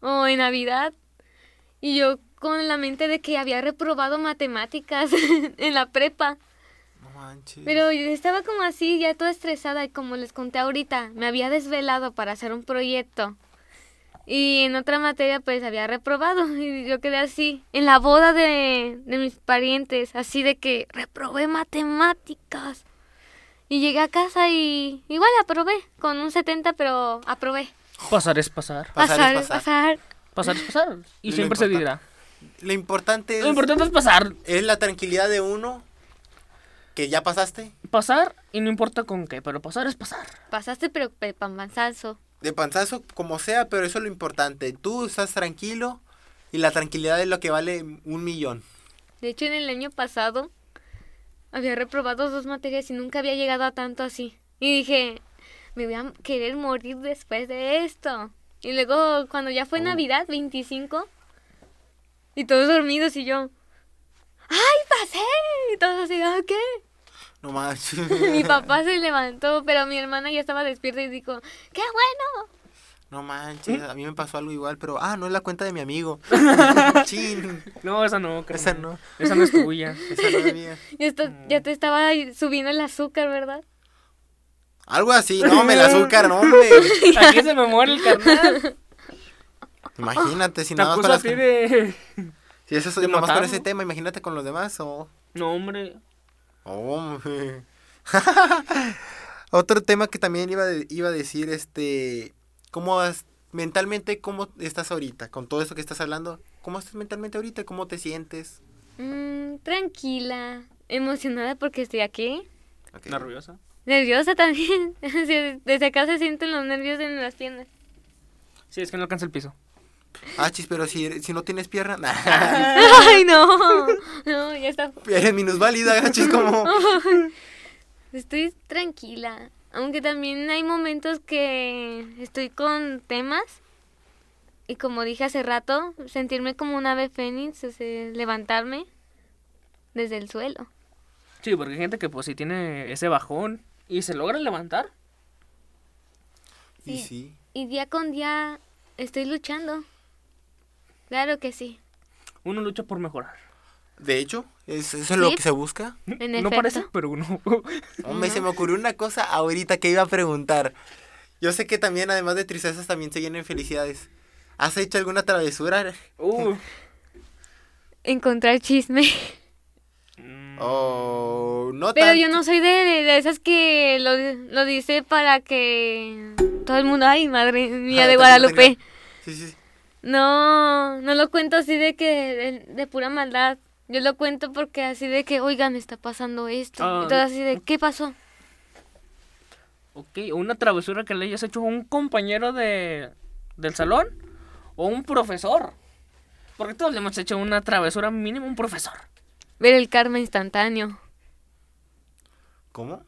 S3: o en Navidad y yo con la mente de que había reprobado matemáticas en la prepa.
S2: No manches.
S3: Pero yo estaba como así, ya toda estresada y como les conté ahorita, me había desvelado para hacer un proyecto. Y en otra materia pues había reprobado y yo quedé así, en la boda de, de mis parientes, así de que reprobé matemáticas. Y llegué a casa y igual aprobé, con un 70 pero aprobé.
S1: Pasar es pasar.
S2: Pasar es
S3: Pasar, es
S2: pasar.
S3: pasar.
S1: Pasar es pasar. Y siempre se dirá.
S2: Lo importante es,
S1: Lo importante es pasar.
S2: es la tranquilidad de uno que ya pasaste.
S1: Pasar y no importa con qué, pero pasar es pasar.
S3: Pasaste pero pe- panzazo.
S2: De panzazo, como sea, pero eso es lo importante. Tú estás tranquilo y la tranquilidad es lo que vale un millón.
S3: De hecho, en el año pasado había reprobado dos materias y nunca había llegado a tanto así. Y dije, me voy a querer morir después de esto. Y luego, cuando ya fue
S2: Oh.
S3: Navidad, 25, y todos dormidos y yo, ¡ay, pasé! Y todos así, ¿ah, qué?
S2: No manches.
S3: Mi papá se levantó, pero mi hermana ya estaba despierta y dijo, ¡qué bueno!
S2: No manches, a mí me pasó algo igual, pero ah, no es la cuenta de mi amigo. Chin,
S1: No, esa no, carnal.
S2: esa no,
S1: Esa no es tuya.
S2: esa no es mía.
S3: Ya, está- ya te estaba subiendo el azúcar, ¿verdad?
S2: Algo así, no, me el azúcar, no, hombre.
S1: Aquí se me muere el carnal.
S2: Imagínate, si nada más con
S1: acuso a
S2: las...
S1: ti de...
S2: Si eso es
S1: de
S2: nada más con ese tema, imagínate con los demás, o...
S1: No, hombre.
S2: Hombre. Otro tema que también iba, de- iba a decir, este, ¿cómo vas mentalmente, cómo estás ahorita? Con todo eso que estás hablando, ¿cómo estás mentalmente ahorita? ¿Cómo te sientes?
S3: Mm, tranquila, emocionada porque estoy aquí.
S1: Nerviosa.
S3: Nerviosa también. Desde acá se sienten los nervios en las piernas.
S1: Sí, es que no alcanza el piso.
S2: Ah, chis, pero si, si no tienes pierna, nah,
S3: Ay, no. No, ya está.
S2: eres minusválida, chis, como...
S3: Estoy tranquila. Aunque también hay momentos que estoy con temas. Y como dije hace rato, sentirme como un ave fénix, o sea, levantarme desde el suelo.
S1: Sí, porque hay gente que pues si tiene ese bajón y se logra levantar.
S2: Y
S3: sí. Y día con día estoy luchando. Claro que sí.
S1: Uno lucha por mejorar.
S2: De hecho, es- eso es lo
S3: Sí.
S2: que se busca.
S3: En
S1: no
S3: efecto.
S1: parece, pero uno.
S2: Hombre, se me ocurrió una cosa ahorita que iba a preguntar. Yo sé que también, además de tristezas, también se llenan felicidades. ¿Has hecho alguna travesura?
S1: Uh.
S3: Encontrar chisme.
S1: Mm,
S2: O no
S3: Pero
S2: tanto.
S3: yo no soy de, de- esas que lo, lo dice para que todo el mundo, ay, madre mía
S2: Ah,
S3: de Guadalupe.
S2: tenga- Sí, sí.
S3: No, no lo cuento así de que, de, de pura maldad. Yo lo cuento porque así de que, oigan, está pasando esto.
S1: Ah.
S3: Y todo así de, ¿qué pasó?
S1: Ok, una travesura que le hayas hecho a un compañero de, del salón o un profesor. Porque todos le hemos hecho una travesura mínimo a un profesor.
S3: Ver el karma instantáneo.
S2: ¿Cómo?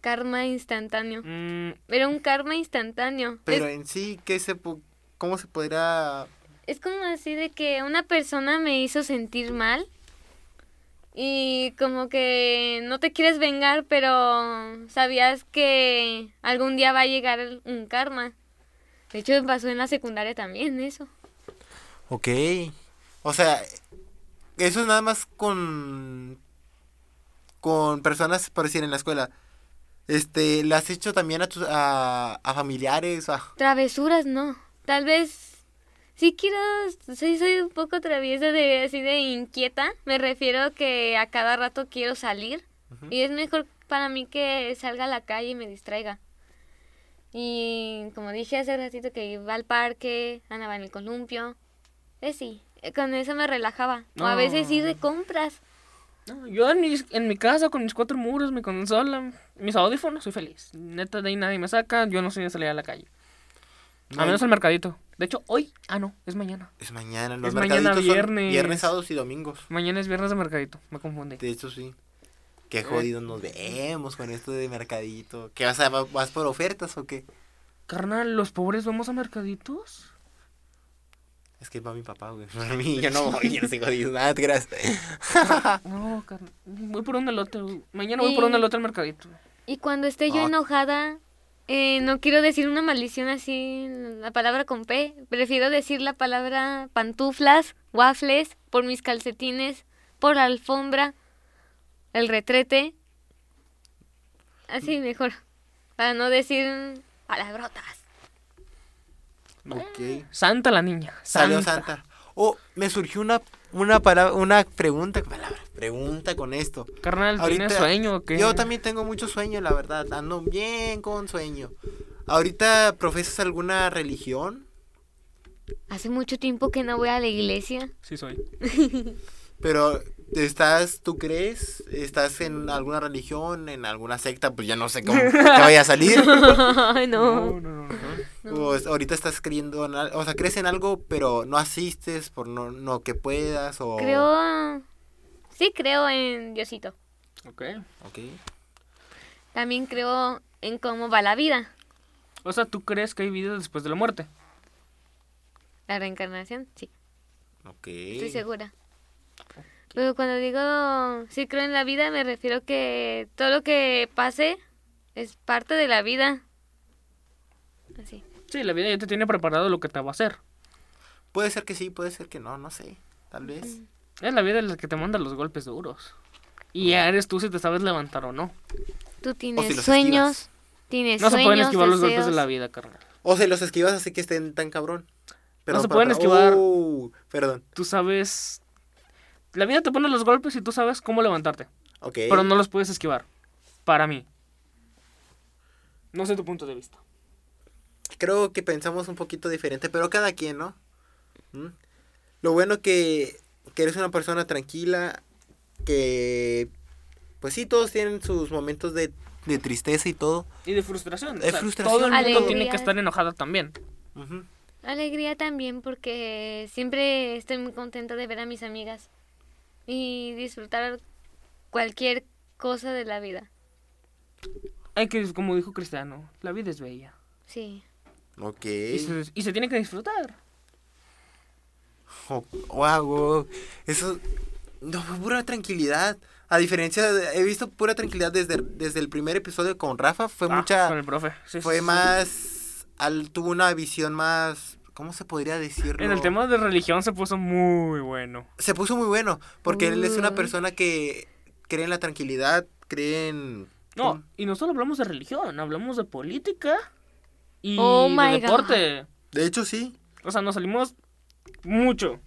S3: Karma instantáneo.
S1: Mm,
S3: Ver un karma instantáneo.
S2: Pero
S3: Es,
S2: en sí, ¿qué se ¿cómo se podrá...?
S3: Es como así de que una persona me hizo sentir mal. Y como que no te quieres vengar, pero sabías que algún día va a llegar un karma. De hecho, me pasó en la secundaria también eso.
S2: Ok. O sea, eso es nada más con... Con personas, por decir, en la escuela. Este, ¿le has hecho también a tus... a, a familiares? A...
S3: Travesuras no. Tal vez sí quiero, sí soy un poco traviesa de así de inquieta. Me refiero que a cada rato quiero salir y es mejor para mí que salga a la calle y me distraiga. Y como dije hace ratito que iba al parque, andaba en el columpio. Eh, sí, con eso me relajaba. O a veces ir de compras.
S1: no, yo en mi, en mi casa con mis cuatro muros, mi consola, mis audífonos, soy feliz. Neta, de ahí nadie me saca. Yo no soy de salir a la calle.
S2: No,
S1: a menos al mercadito. De hecho, hoy. Ah, no, es mañana.
S2: Es mañana, los
S1: Es mañana
S2: mercaditos son
S1: viernes.
S2: viernes, sábados y domingos.
S1: Mañana es viernes de mercadito. Me confundí.
S2: De hecho, sí. Qué jodidos nos vemos con esto de mercadito. ¿Qué vas a vas por ofertas o qué?
S1: Carnal, ¿los pobres vamos a mercaditos?
S2: Es que va mi papá, güey. A mí yo no voy, yo no soy jodido. Nada, te creas.
S1: No, carnal. Voy por un elote. güey. Mañana voy por un elote al mercadito.
S3: Y cuando esté yo
S2: Ah.
S3: enojada, eh, no quiero decir una maldición así, la palabra con P. Prefiero decir la palabra pantuflas, waffles, por mis calcetines, por la alfombra, el retrete. Así mejor. Para no decir palabrotas.
S2: ok.
S1: Santa la niña.
S2: Salió Santa. Oh, me surgió una, una palabra, una pregunta, palabra, pregunta con esto.
S1: Carnal, ¿tienes
S2: Ahorita-
S1: sueño o qué?
S2: Yo también tengo mucho sueño, la verdad. Ando bien con sueño. ¿Ahorita profesas alguna religión?
S3: Hace mucho tiempo que no voy a la iglesia.
S1: Sí soy.
S2: Pero, ¿estás, tú crees? ¿Estás en alguna religión, en alguna secta? Pues ya no sé cómo te vaya a salir.
S3: Ay, no.
S1: no, no, no.
S2: O es- ahorita estás creyendo en al- o sea, crees en algo, pero no asistes por no, no que puedas o...
S3: Creo... Sí creo en Diosito.
S1: Ok.
S2: Ok.
S3: También creo en cómo va la vida.
S1: O sea, ¿tú crees que hay vida después de la muerte?
S3: La reencarnación, sí,
S2: Ok.
S3: estoy segura. Pero cuando digo sí creo en la vida, me refiero que todo lo que pase es parte de la vida. Así.
S1: Sí, la vida ya te tiene preparado lo que te va a hacer.
S2: Puede ser que sí, puede ser que no, no sé. Tal vez.
S1: Es la vida la que te manda los golpes duros. Y ya eres tú si te sabes levantar o no.
S3: Tú tienes sueños,
S2: esquivas.
S3: tienes
S1: No se pueden esquivar los golpes de la vida, carnal.
S2: O se los esquivas así que estén tan cabrón.
S1: No se pueden
S2: para-
S1: esquivar.
S2: Oh, perdón.
S1: Tú sabes... La vida te pone los golpes y tú sabes cómo levantarte.
S2: Ok.
S1: Pero no los puedes esquivar. Para mí. No sé tu punto de vista.
S2: Creo que pensamos un poquito diferente, pero cada quien, ¿no? ¿Mm? Lo bueno que, que eres una persona tranquila, que... Pues sí, todos tienen sus momentos de, de tristeza y todo.
S1: Y de frustración.
S2: De
S1: O sea,
S2: frustración.
S1: Todo el mundo
S3: Alegría.
S1: tiene que estar enojado también.
S3: Alegría también porque siempre estoy muy contenta de ver a mis amigas y disfrutar cualquier cosa de la vida.
S1: Hay que, como dijo Cristiano, la vida es bella.
S3: Sí.
S2: Ok.
S1: Y se, y se tiene que disfrutar.
S2: Oh, wow, wow. Eso... No, fue pura tranquilidad. A diferencia, de- he visto pura tranquilidad desde, desde el primer episodio con Rafa. Fue
S1: Ah,
S2: mucha...
S1: Con el profe. Sí,
S2: fue
S1: sí, sí.
S2: más... Al, tuvo una visión más... ¿Cómo se podría decirlo?
S1: En el tema de religión se puso muy bueno.
S2: Se puso muy bueno, porque él es una
S3: Mm.
S2: persona que cree en la tranquilidad, cree en...
S1: No, y no solo hablamos de religión, hablamos de política y
S3: Oh
S1: de
S3: God.
S1: deporte.
S2: De hecho, sí.
S1: O sea, nos salimos mucho.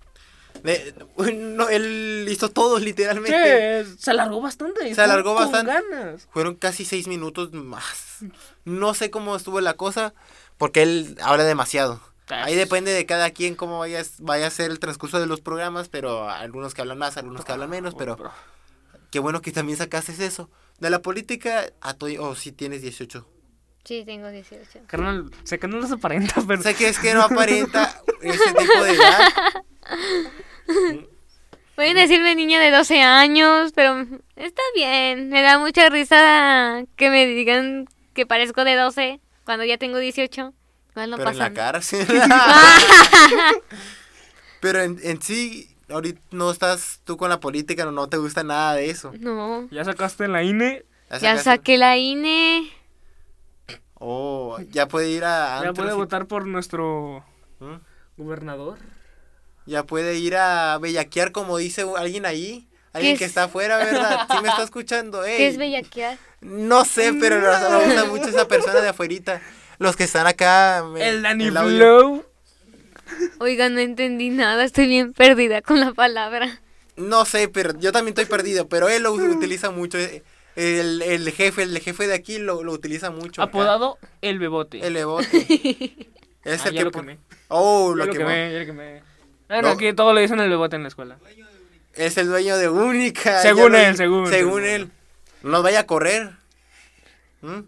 S2: De- no, él hizo todo, literalmente.
S1: Sí, se alargó bastante.
S2: Se alargó
S1: con
S2: bastante.
S1: ganas.
S2: Fueron casi seis minutos más. No sé cómo estuvo la cosa, porque él habla demasiado.
S1: Ah,
S2: Ahí depende de cada quien cómo vaya, vaya a ser el transcurso de los programas, pero algunos que hablan más, algunos que hablan menos, pero qué bueno que también sacaste eso. De la política, a tu, o si tienes 18.
S3: Sí, tengo 18.
S1: Carnal, sé que no les aparenta, pero...
S2: Sé que es que no aparenta ese tipo de edad.
S3: Pueden decirme niña de 12 años, pero está bien. Me da mucha risa que me digan que parezco de 12 cuando ya tengo 18. Igual no
S2: Pero en la cara, sí. Pero en, en sí, ahorita no estás tú con la política, no, no te gusta nada de eso.
S3: No.
S1: ¿Ya sacaste la INE?
S3: Ya saqué la INE.
S2: Oh, ya puede ir a
S1: ¿Ya
S2: antros
S1: puede
S2: y-
S1: votar por nuestro
S2: ¿Mm?
S1: gobernador?
S2: Ya puede ir a bellaquear como dice alguien ahí. Alguien
S3: ¿Qué
S2: que
S3: es?
S2: está afuera, ¿verdad? ¿Sí me está escuchando?
S3: ¿Qué es bellaquear?
S2: No sé, pero nos- me gusta mucho esa persona de afuerita. Los que están acá. me-
S1: El Danny
S2: el.
S1: Flow.
S3: Oiga, no entendí nada. Estoy bien perdida con la palabra.
S2: No sé, pero yo también estoy perdido. Pero él lo utiliza mucho. eh, El, el jefe, el jefe de aquí lo, lo utiliza mucho. acá.
S1: Apodado El Bebote.
S2: El Ebote. Es
S1: Ah,
S2: el
S1: ya
S2: que.
S1: lo quemé.
S2: Oh,
S1: Ya
S2: lo
S1: lo
S2: quemó.
S1: quemé, ya lo quemé.
S2: No.
S1: aquí todo le dicen El Bebote en la escuela.
S2: Es el dueño de Única.
S1: Según
S2: lo
S1: él, según,
S2: Según
S1: según.
S2: él. No nos vaya a correr. ¿Mm?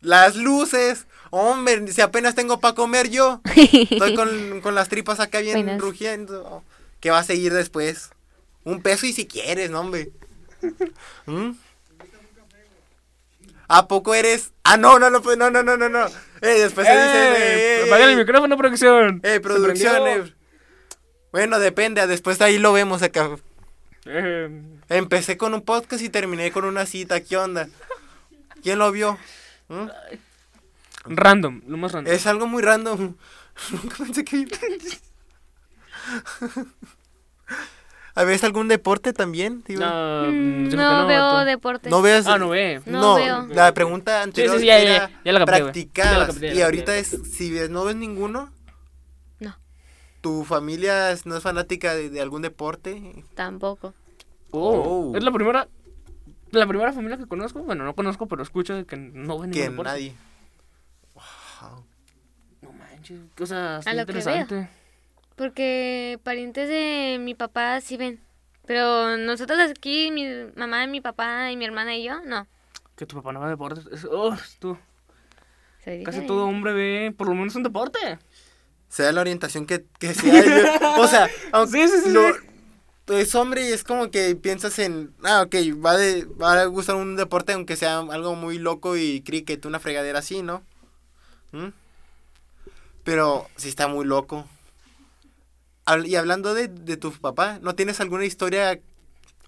S2: Las luces. Hombre, si apenas tengo para comer yo. Estoy con, con las tripas acá bien
S3: Buenas.
S2: rugiendo. ¿Qué va a seguir después? Un peso y si quieres, no, hombre. ¿Mm? ¿A poco eres? Ah, no, no, no, pues, no, no, no, no, no. Eh, después se dice.
S1: ¡Eh!
S2: eh,
S1: el micrófono, producción.
S2: eh, producción. eh. Bueno, depende. Después de ahí lo vemos acá.
S1: Eh,
S2: Empecé con un podcast y terminé con una cita. ¿Qué onda? ¿Quién lo vio?
S1: Random, lo más random.
S2: Es algo muy random. Nunca pensé que... ¿A ¿Ves algún deporte también? Digo?
S1: No,
S3: Mm,
S1: que
S3: No veo
S1: tú.
S3: deportes.
S2: ¿No veas?
S1: Ah, no ve.
S3: No
S2: No,
S3: veo.
S2: la pregunta anterior
S1: sí, ya, ya,
S2: era
S1: ya, ya la capté, güey. Ya la
S2: practicabas.
S1: capté,
S2: y ahorita es, si ves, no ves ninguno,
S3: No,
S2: ¿tu familia no es fanática de, de algún deporte?
S3: tampoco.
S1: Oh,
S2: Oh.
S1: Es la primera. La primera familia que conozco. Bueno, no conozco, pero escucho de que no ven
S2: Que
S1: ningún deporte.
S2: nadie. Wow.
S1: No manches, cosas
S3: A lo que
S1: interesantes.
S3: Porque parientes de mi papá sí ven. Pero nosotros aquí, mi mamá, mi papá y mi hermana y yo, no.
S1: Que tu papá no ve deportes. Es- oh, tú.
S3: Soy
S1: Casi todo hombre ve por lo menos un deporte.
S2: Sea la orientación que, que sea. yo- o sea, aunque
S1: Sí, sí, sí,
S2: lo-
S1: sí.
S2: Es hombre y es como que piensas en, ah, ok, va, de, va a gustar un deporte aunque sea algo muy loco y cricket, una fregadera así, ¿no? ¿Mm? Pero sí está muy loco. Habl- Y hablando de, de tu papá, ¿no tienes alguna historia?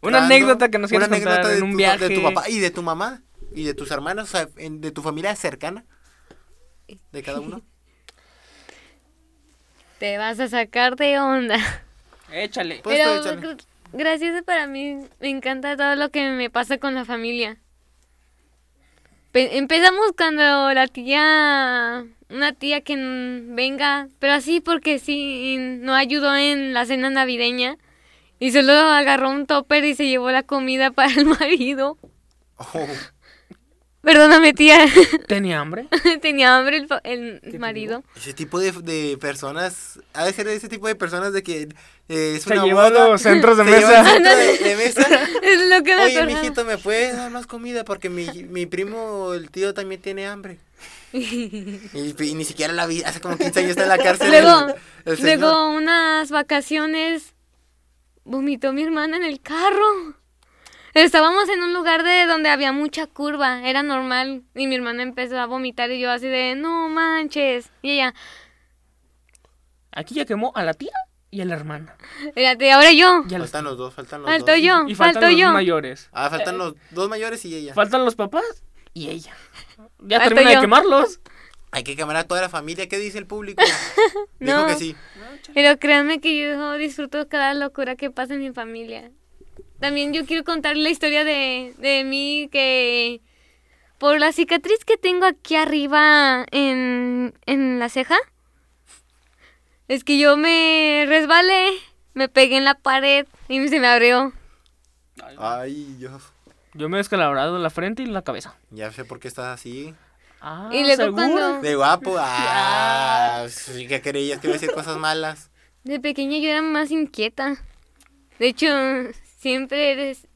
S1: Una anécdota que nos quieras contar
S2: anécdota de
S1: en un
S2: tu,
S1: viaje.
S2: de tu papá y de tu mamá y de tus hermanos, o sea, en- de tu familia cercana, de cada uno.
S3: Te vas a sacar de onda.
S1: Échale.
S2: Pues,
S3: Pero
S2: échale.
S3: gracias para mí, me encanta todo lo que me pasa con la familia. Pe- empezamos cuando la tía, una tía que venga, pero así porque sí, no ayudó en la cena navideña. Y solo agarró un topper y se llevó la comida para el marido.
S2: Oh,
S3: Perdóname, tía.
S1: ¿Tenía hambre?
S3: Tenía hambre el, el marido.
S2: ese tipo de, de personas, ha de ser ese tipo de personas de que eh, es
S1: Se
S2: una
S1: lleva
S2: boda,
S1: los centros de
S2: se lleva el
S1: mesa.
S2: centro de, de mesa.
S3: Es lo que me
S2: Oye,
S3: acordaba.
S2: mijito, ¿me puedes dar más comida? Porque mi, mi primo, el tío, también tiene hambre. Y, y ni siquiera la vi, hace como 15 años está en la cárcel.
S3: Luego,
S2: el, el señor.
S3: luego unas vacaciones vomitó mi hermana en el carro. Estábamos en un lugar de donde había mucha curva, era normal y mi hermana empezó a vomitar y yo así de no manches y ella,
S1: Aquí ya quemó a la tía y a la hermana.
S3: espérate, ahora yo,
S1: Ya
S2: Faltan los dos, faltan los
S3: falto
S2: dos.
S3: yo,
S1: y faltan
S3: falto
S1: los
S3: yo.
S1: mayores.
S2: Ah, faltan los dos mayores y ella.
S1: Faltan los papás y ella. Ya
S3: Falto
S1: termina
S3: yo.
S1: de quemarlos.
S2: Hay que quemar a toda la familia. ¿Qué dice el público? Dijo
S3: No.
S2: que sí.
S3: Pero créanme que yo disfruto cada locura que pasa en mi familia. También yo quiero contar la historia de, de mí que por la cicatriz que tengo aquí arriba en, en la ceja, es que yo me resbalé, me pegué en la pared y se me abrió.
S2: Ay, Dios.
S1: Yo me he descalabrado la frente y la cabeza.
S2: Ya sé por qué estás así.
S1: Ah,
S3: Y luego
S1: ¿seguro?
S3: cuando-
S2: De guapo. Ah, sí que creías que iba a decir cosas malas.
S3: De pequeña yo era más inquieta. De hecho, siempre eres,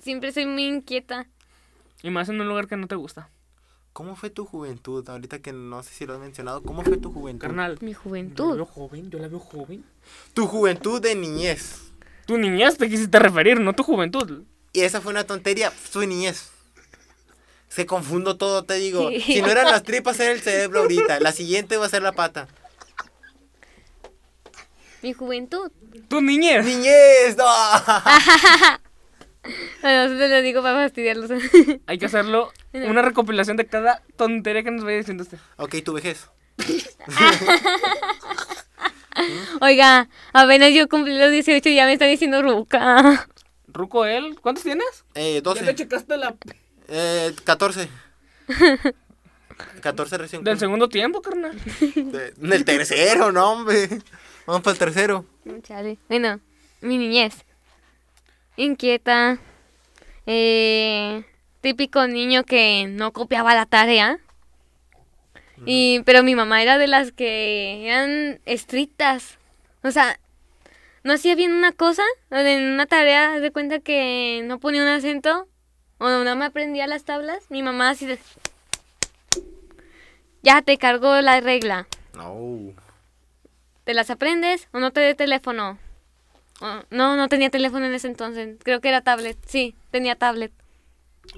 S3: siempre soy muy inquieta.
S1: Y más en un lugar que no te gusta.
S2: ¿Cómo fue tu juventud? Ahorita que no sé si lo has mencionado, ¿cómo fue tu juventud?
S1: Carnal.
S3: Mi
S1: Yo la
S3: juventud.
S1: veo joven, yo la veo joven.
S2: Tu juventud de niñez.
S1: Tu niñez te quisiste referir, no tu juventud.
S2: Y esa fue una tontería, tu niñez. Se confundo todo, te digo.
S3: Sí.
S2: Si no eran las tripas, era el cerebro ahorita. La siguiente va a ser la pata.
S3: Mi juventud.
S1: Tu niñez.
S2: ¡Niñez! ¡No!
S3: Bueno, solo lo digo para fastidiarlos.
S1: Hay que hacerlo una recopilación de cada tontería que nos vaya diciendo este.
S2: ok, tu vejez.
S3: Oiga, apenas yo cumplí los 18 y ya me están diciendo ruca.
S1: Ruco él, ¿cuántos tienes?
S2: Eh,
S1: Ya te
S2: 12.
S1: checaste la
S2: Eh, 14. 14 recién.
S1: del segundo tiempo, carnal.
S2: de- Del tercero, no, hombre. Vamos para el tercero.
S3: Chale. Bueno, mi niñez. Inquieta. Eh, típico niño que no copiaba la tarea. Y, pero mi mamá era de las que eran estrictas. O sea, no hacía bien una cosa, en una tarea, de cuenta que no ponía un acento o no me aprendía las tablas. Mi mamá así de... Ya te cargó la regla.
S2: No.
S3: ¿Te las aprendes o no te dé teléfono? O- no, no tenía teléfono en ese entonces. Creo que era tablet. Sí, tenía tablet.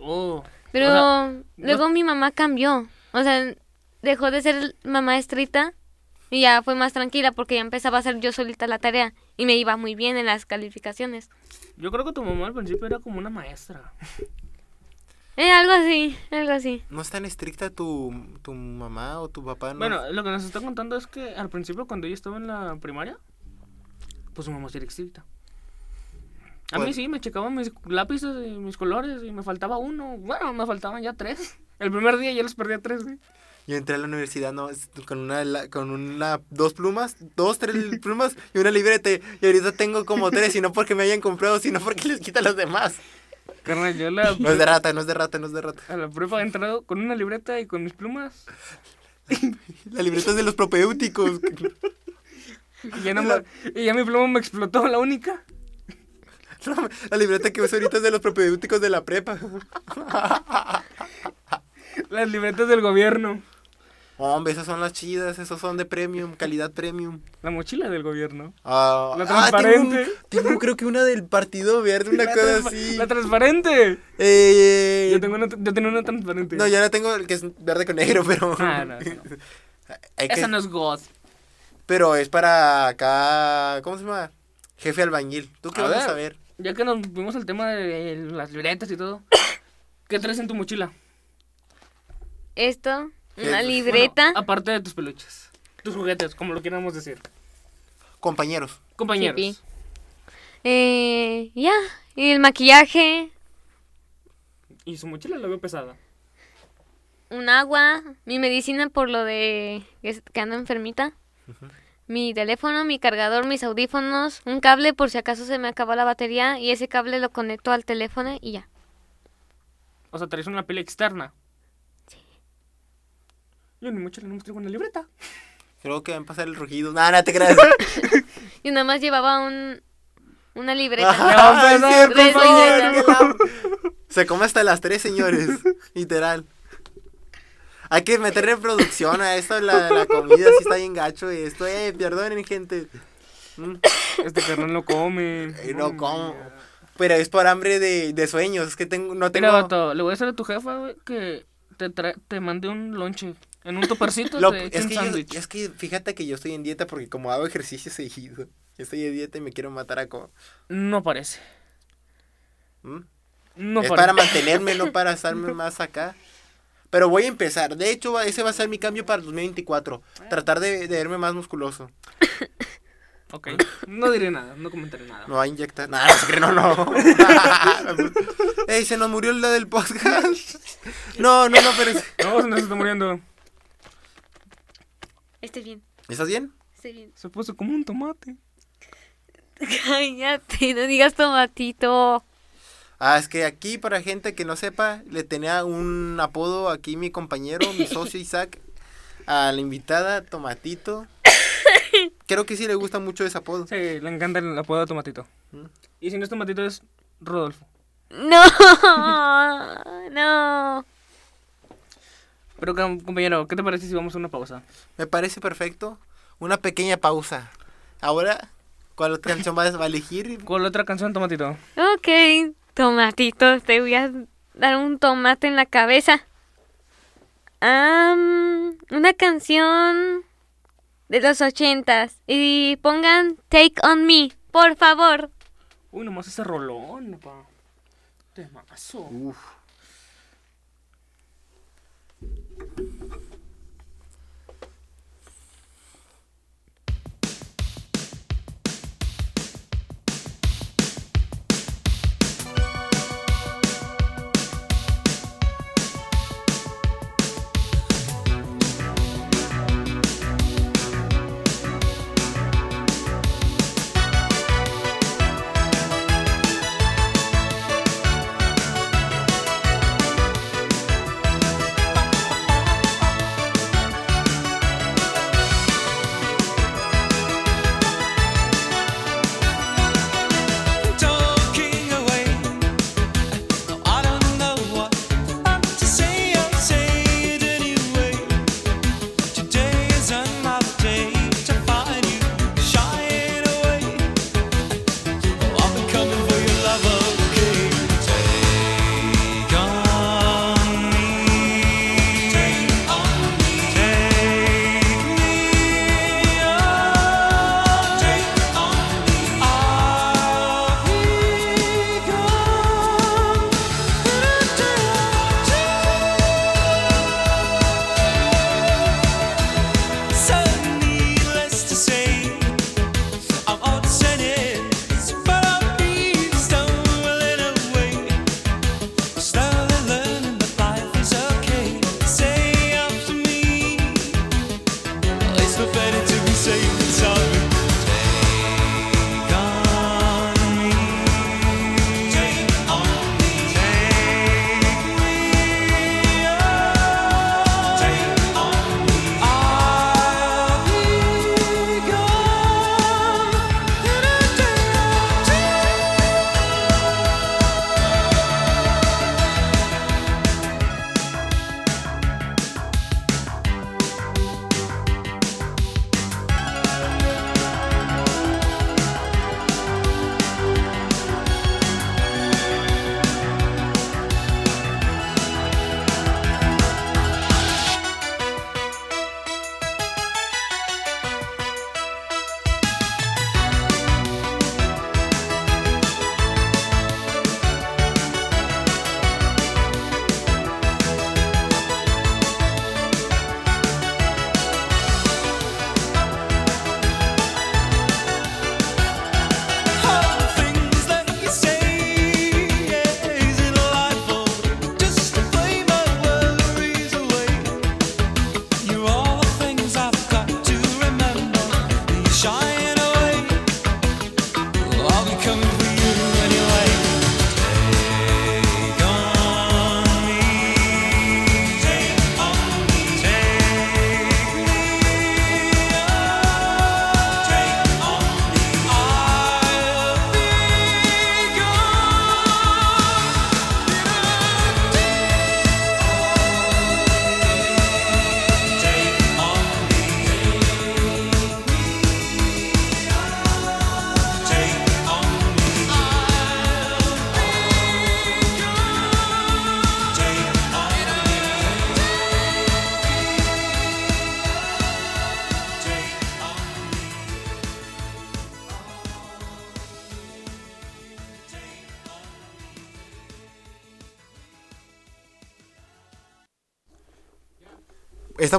S1: Oh.
S3: Pero
S1: O sea,
S3: luego mi mamá cambió. O sea, dejó de ser mamá estricta y ya fue más tranquila porque ya empezaba a hacer yo solita la tarea y me iba muy bien en las calificaciones.
S1: Yo creo que tu mamá al principio era como una maestra.
S3: Eh, algo así, algo así.
S2: ¿No es tan estricta tu, tu mamá o tu papá? No?
S1: Bueno, lo que nos está contando es que al principio cuando ella estaba en la primaria, pues su mamá sí era estricta. A mí sí, me checaban mis lápices y mis colores y me faltaba uno. Bueno, me faltaban ya tres. El primer día ya los perdí a tres, güey.
S2: Yo entré a la universidad no, con una, con una, dos plumas, dos, tres plumas y una libreta. Y ahorita tengo como tres, y no porque me hayan comprado, sino porque les quita a los demás.
S1: Carnal, yo la,
S2: No es de rata, no es de rata, no es de rata.
S1: a la prepa he entrado con una libreta y con mis plumas.
S2: La libreta es de los propéuticos.
S1: Y ya, no me- y ya mi pluma me explotó, la única.
S2: La libreta que uso ahorita es de los propéuticos de la prepa.
S1: Las libretas del gobierno.
S2: Hombre, esas son las chidas, esos son de premium, calidad premium.
S1: La mochila del gobierno.
S2: Ah,
S1: La
S2: ah,
S1: transparente.
S2: tengo, tengo creo que una del Partido Verde, una
S1: La
S2: cosa así.
S1: La transparente.
S2: Eh,
S1: Yo, tengo una, yo tenía una transparente.
S2: No, ya la tengo, el que es verde con negro, pero...
S1: Ah, no, esa no.
S2: Hay que-
S1: Esa no es God.
S2: Pero es para acá, ¿cómo se llama? Jefe albañil. ¿Tú qué
S1: A
S2: vas a
S1: ver.
S2: saber?
S1: Ya que nos vimos al tema de las libretas y todo. ¿Qué traes en tu mochila?
S3: Esto. Una libreta.
S1: Bueno, aparte de tus peluches. Tus juguetes, como lo queramos decir.
S2: Compañeros.
S1: Compañeros.
S3: Sí, Eh, ya, y el maquillaje,
S1: Y su mochila la veo pesada.
S3: un agua, mi medicina por lo de que ando enfermita, mi teléfono, mi cargador, mis audífonos, un cable por si acaso se me acabó la batería y ese cable lo conecto al teléfono y ya.
S1: O sea, traes una pila externa. Yo en mi mochila no traigo una libreta.
S2: Creo que van a pasar el rugido. No, no te creas.
S3: Y nada más llevaba un, una libreta.
S2: Ajá, por favor,
S3: favor.
S2: que la- Se come hasta las tres, señores. Literal. Hay que meterle producción a esto, la, la comida sí está bien gacho y esto, eh, perdonen, gente. Mm,
S1: Este carnal no come.
S2: eh, no como. Pero es por hambre de, de sueños, es que tengo, no tengo...
S1: Mira, vato, le voy a decir a tu jefa, güey, que te, tra- te mandé un lonche. En un topercito
S2: Lo-
S1: te
S2: es,
S1: un
S2: que yo,
S1: sándwich.
S2: es que fíjate que yo estoy en dieta porque como hago ejercicio seguido, estoy en dieta y me quiero matar a co...
S1: No parece.
S2: ¿Mm?
S1: No
S2: es
S1: parece.
S2: para mantenerme, no para estarme más acá. Pero voy a empezar. De hecho, ese va a ser mi cambio para el 2024. Tratar de, de verme más musculoso.
S1: Ok. No diré nada, no comentaré nada.
S2: Me va a inyectar. Nada, no, no, no. Ey, se nos murió la del podcast. No, no, no, pero... es-
S1: No, se nos está muriendo.
S3: Esté bien,
S2: ¿Estás bien?
S3: esté bien.
S1: Se puso como un tomate.
S3: Cállate, no digas tomatito.
S2: Ah, es que aquí, para gente que no sepa, le tenía un apodo aquí mi compañero, mi socio Isaac, a la invitada Tomatito. Creo que sí le gusta mucho ese apodo.
S1: Sí, le encanta el apodo de tomatito.
S2: Mm.
S1: Y si no es tomatito es Rodolfo.
S3: No, no.
S1: Pero com- compañero, ¿qué te parece si vamos a una pausa?
S2: Me parece perfecto. Una pequeña pausa. Ahora, ¿cuál canción vas a elegir?
S1: ¿Cuál otra canción, Tomatito?
S3: Ok, tomatito, te voy a dar un tomate en la cabeza. Am, una canción de los ochentas. Y pongan Take On Me, por favor.
S1: Uy, nomás ese rolón, pa. Temazo.
S2: Uf.
S6: Thank you.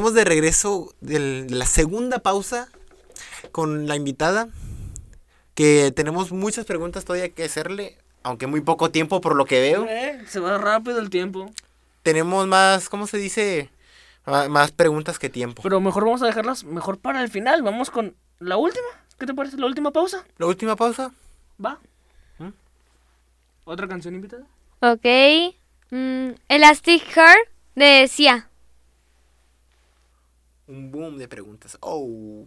S2: Estamos de regreso de la segunda pausa con la invitada. Que tenemos muchas preguntas todavía que hacerle, aunque muy poco tiempo por lo que veo.
S1: Eh, se va rápido el tiempo.
S2: Tenemos más, ¿cómo se dice? Ma- Más preguntas que tiempo.
S1: Pero mejor vamos a dejarlas mejor para el final. Vamos con la última. ¿Qué te parece? La última pausa.
S2: La última pausa.
S1: Va. ¿Otra canción invitada?
S3: Ok. mm, Elastic Heart de Sia.
S2: Un boom de preguntas. Oh.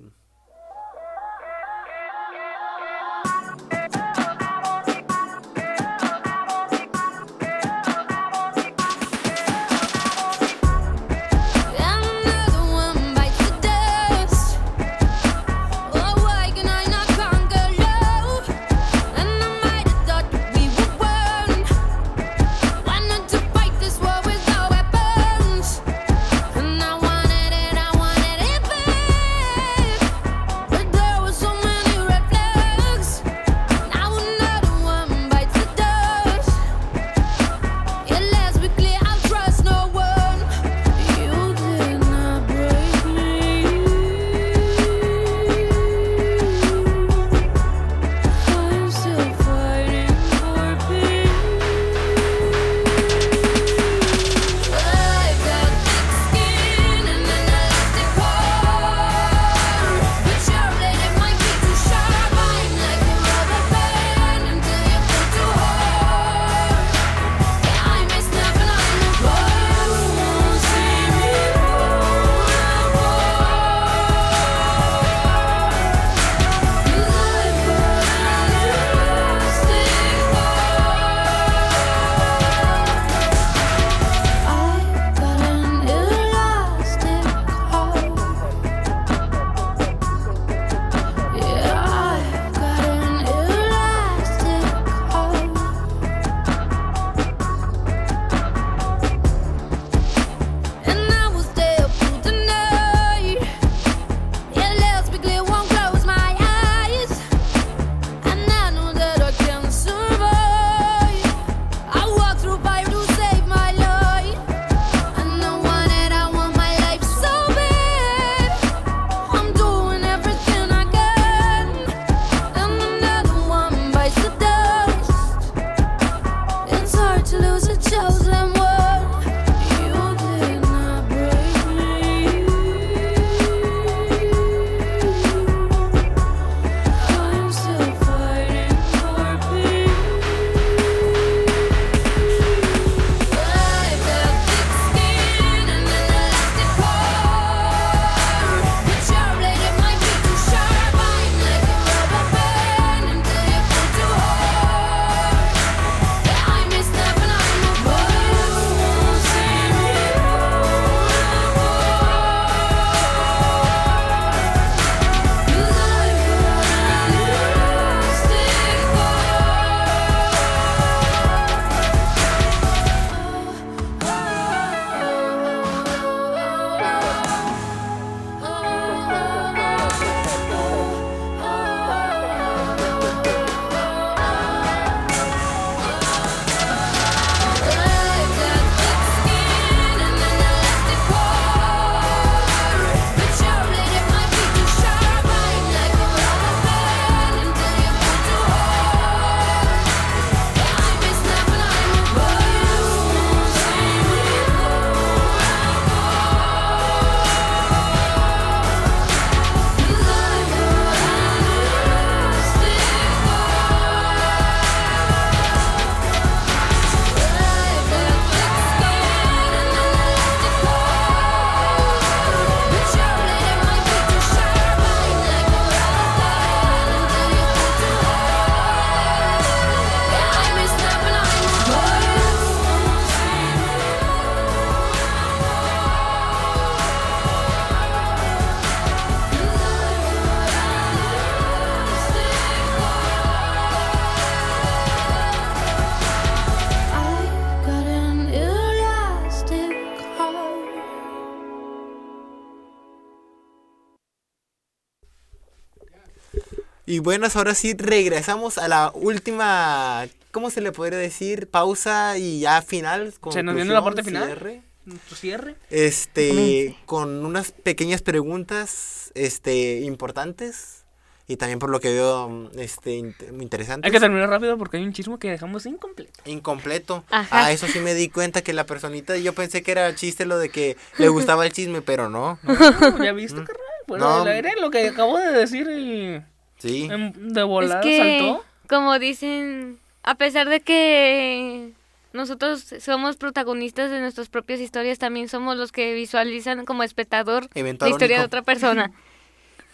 S2: Buenas, ahora sí regresamos a la última, ¿cómo se le podría decir? Pausa y ya final.
S1: Se nos viene la parte final.
S2: cierre.
S1: Nuestro cierre.
S2: Este, con unas pequeñas preguntas, este, importantes. Y también por lo que veo, mm, este, int- muy interesantes.
S1: Hay que terminar rápido porque hay un chismo que dejamos incompleto.
S2: Incompleto.
S3: Ajá.
S2: Ah, eso sí me di cuenta que la personita, yo pensé que era chiste lo de que le gustaba el chisme, pero no. no.
S1: No, ¿Ya viste, carnal? Bueno,
S2: Mm. No.
S1: el aire, lo que acabo de decir y
S2: Sí.
S1: em, de volada
S3: es que,
S1: saltó.
S3: como dicen, a pesar de que nosotros somos protagonistas de nuestras propias historias, también somos los que visualizan como espectador la historia de otra persona.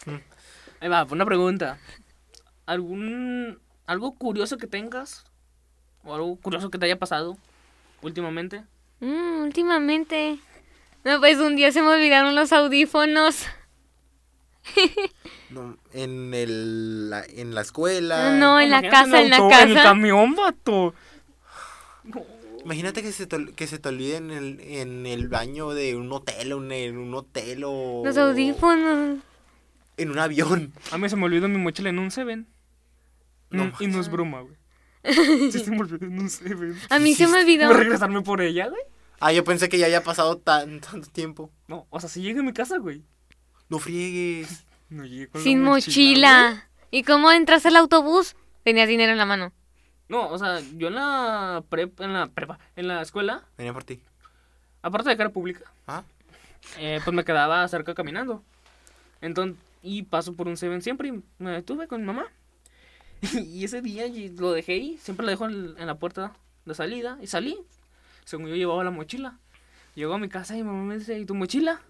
S1: Ahí va, una pregunta. ¿Algún algo curioso que tengas? ¿O algo curioso que te haya pasado últimamente?
S3: Mm, últimamente. No, pues un día se me olvidaron los audífonos.
S2: No, en, el, la, en la escuela.
S3: No, en la
S1: Imagínate
S3: casa, en la casa.
S1: En el camión, vato.
S2: Imagínate que se te, que se te olvide en el, en el baño de un hotel, o en un hotel o...
S3: Los audífonos.
S2: En un avión.
S1: A mí se me olvidó mi mochila en un Seven.
S2: No
S1: Mm, y no es broma, güey. Sí, se me olvidó en un Seven.
S3: A mí se me olvidó.
S1: ¿Voy a regresarme por ella, güey?
S2: Ah, yo pensé que ya había pasado tan, tanto tiempo.
S1: No, o sea, si llegué a mi casa, güey.
S2: No friegues.
S1: No llegué con la
S3: Sin
S1: güey.
S3: mochila. ¿Y cómo entras al autobús? Tenías dinero en la mano.
S1: No, o sea, yo en la prepa, en la prepa, en la escuela,
S2: Venía por ti.
S1: aparte de cara pública,
S2: ¿Ah?
S1: eh, pues me quedaba cerca caminando. Entonces, y paso por un Seven siempre y me detuve con mi mamá. Y ese día y lo dejé ahí, siempre lo dejo en, en la puerta de salida y salí. Según yo llevaba la mochila. Llego a mi casa y mi mamá me dice, ¿y tu mochila?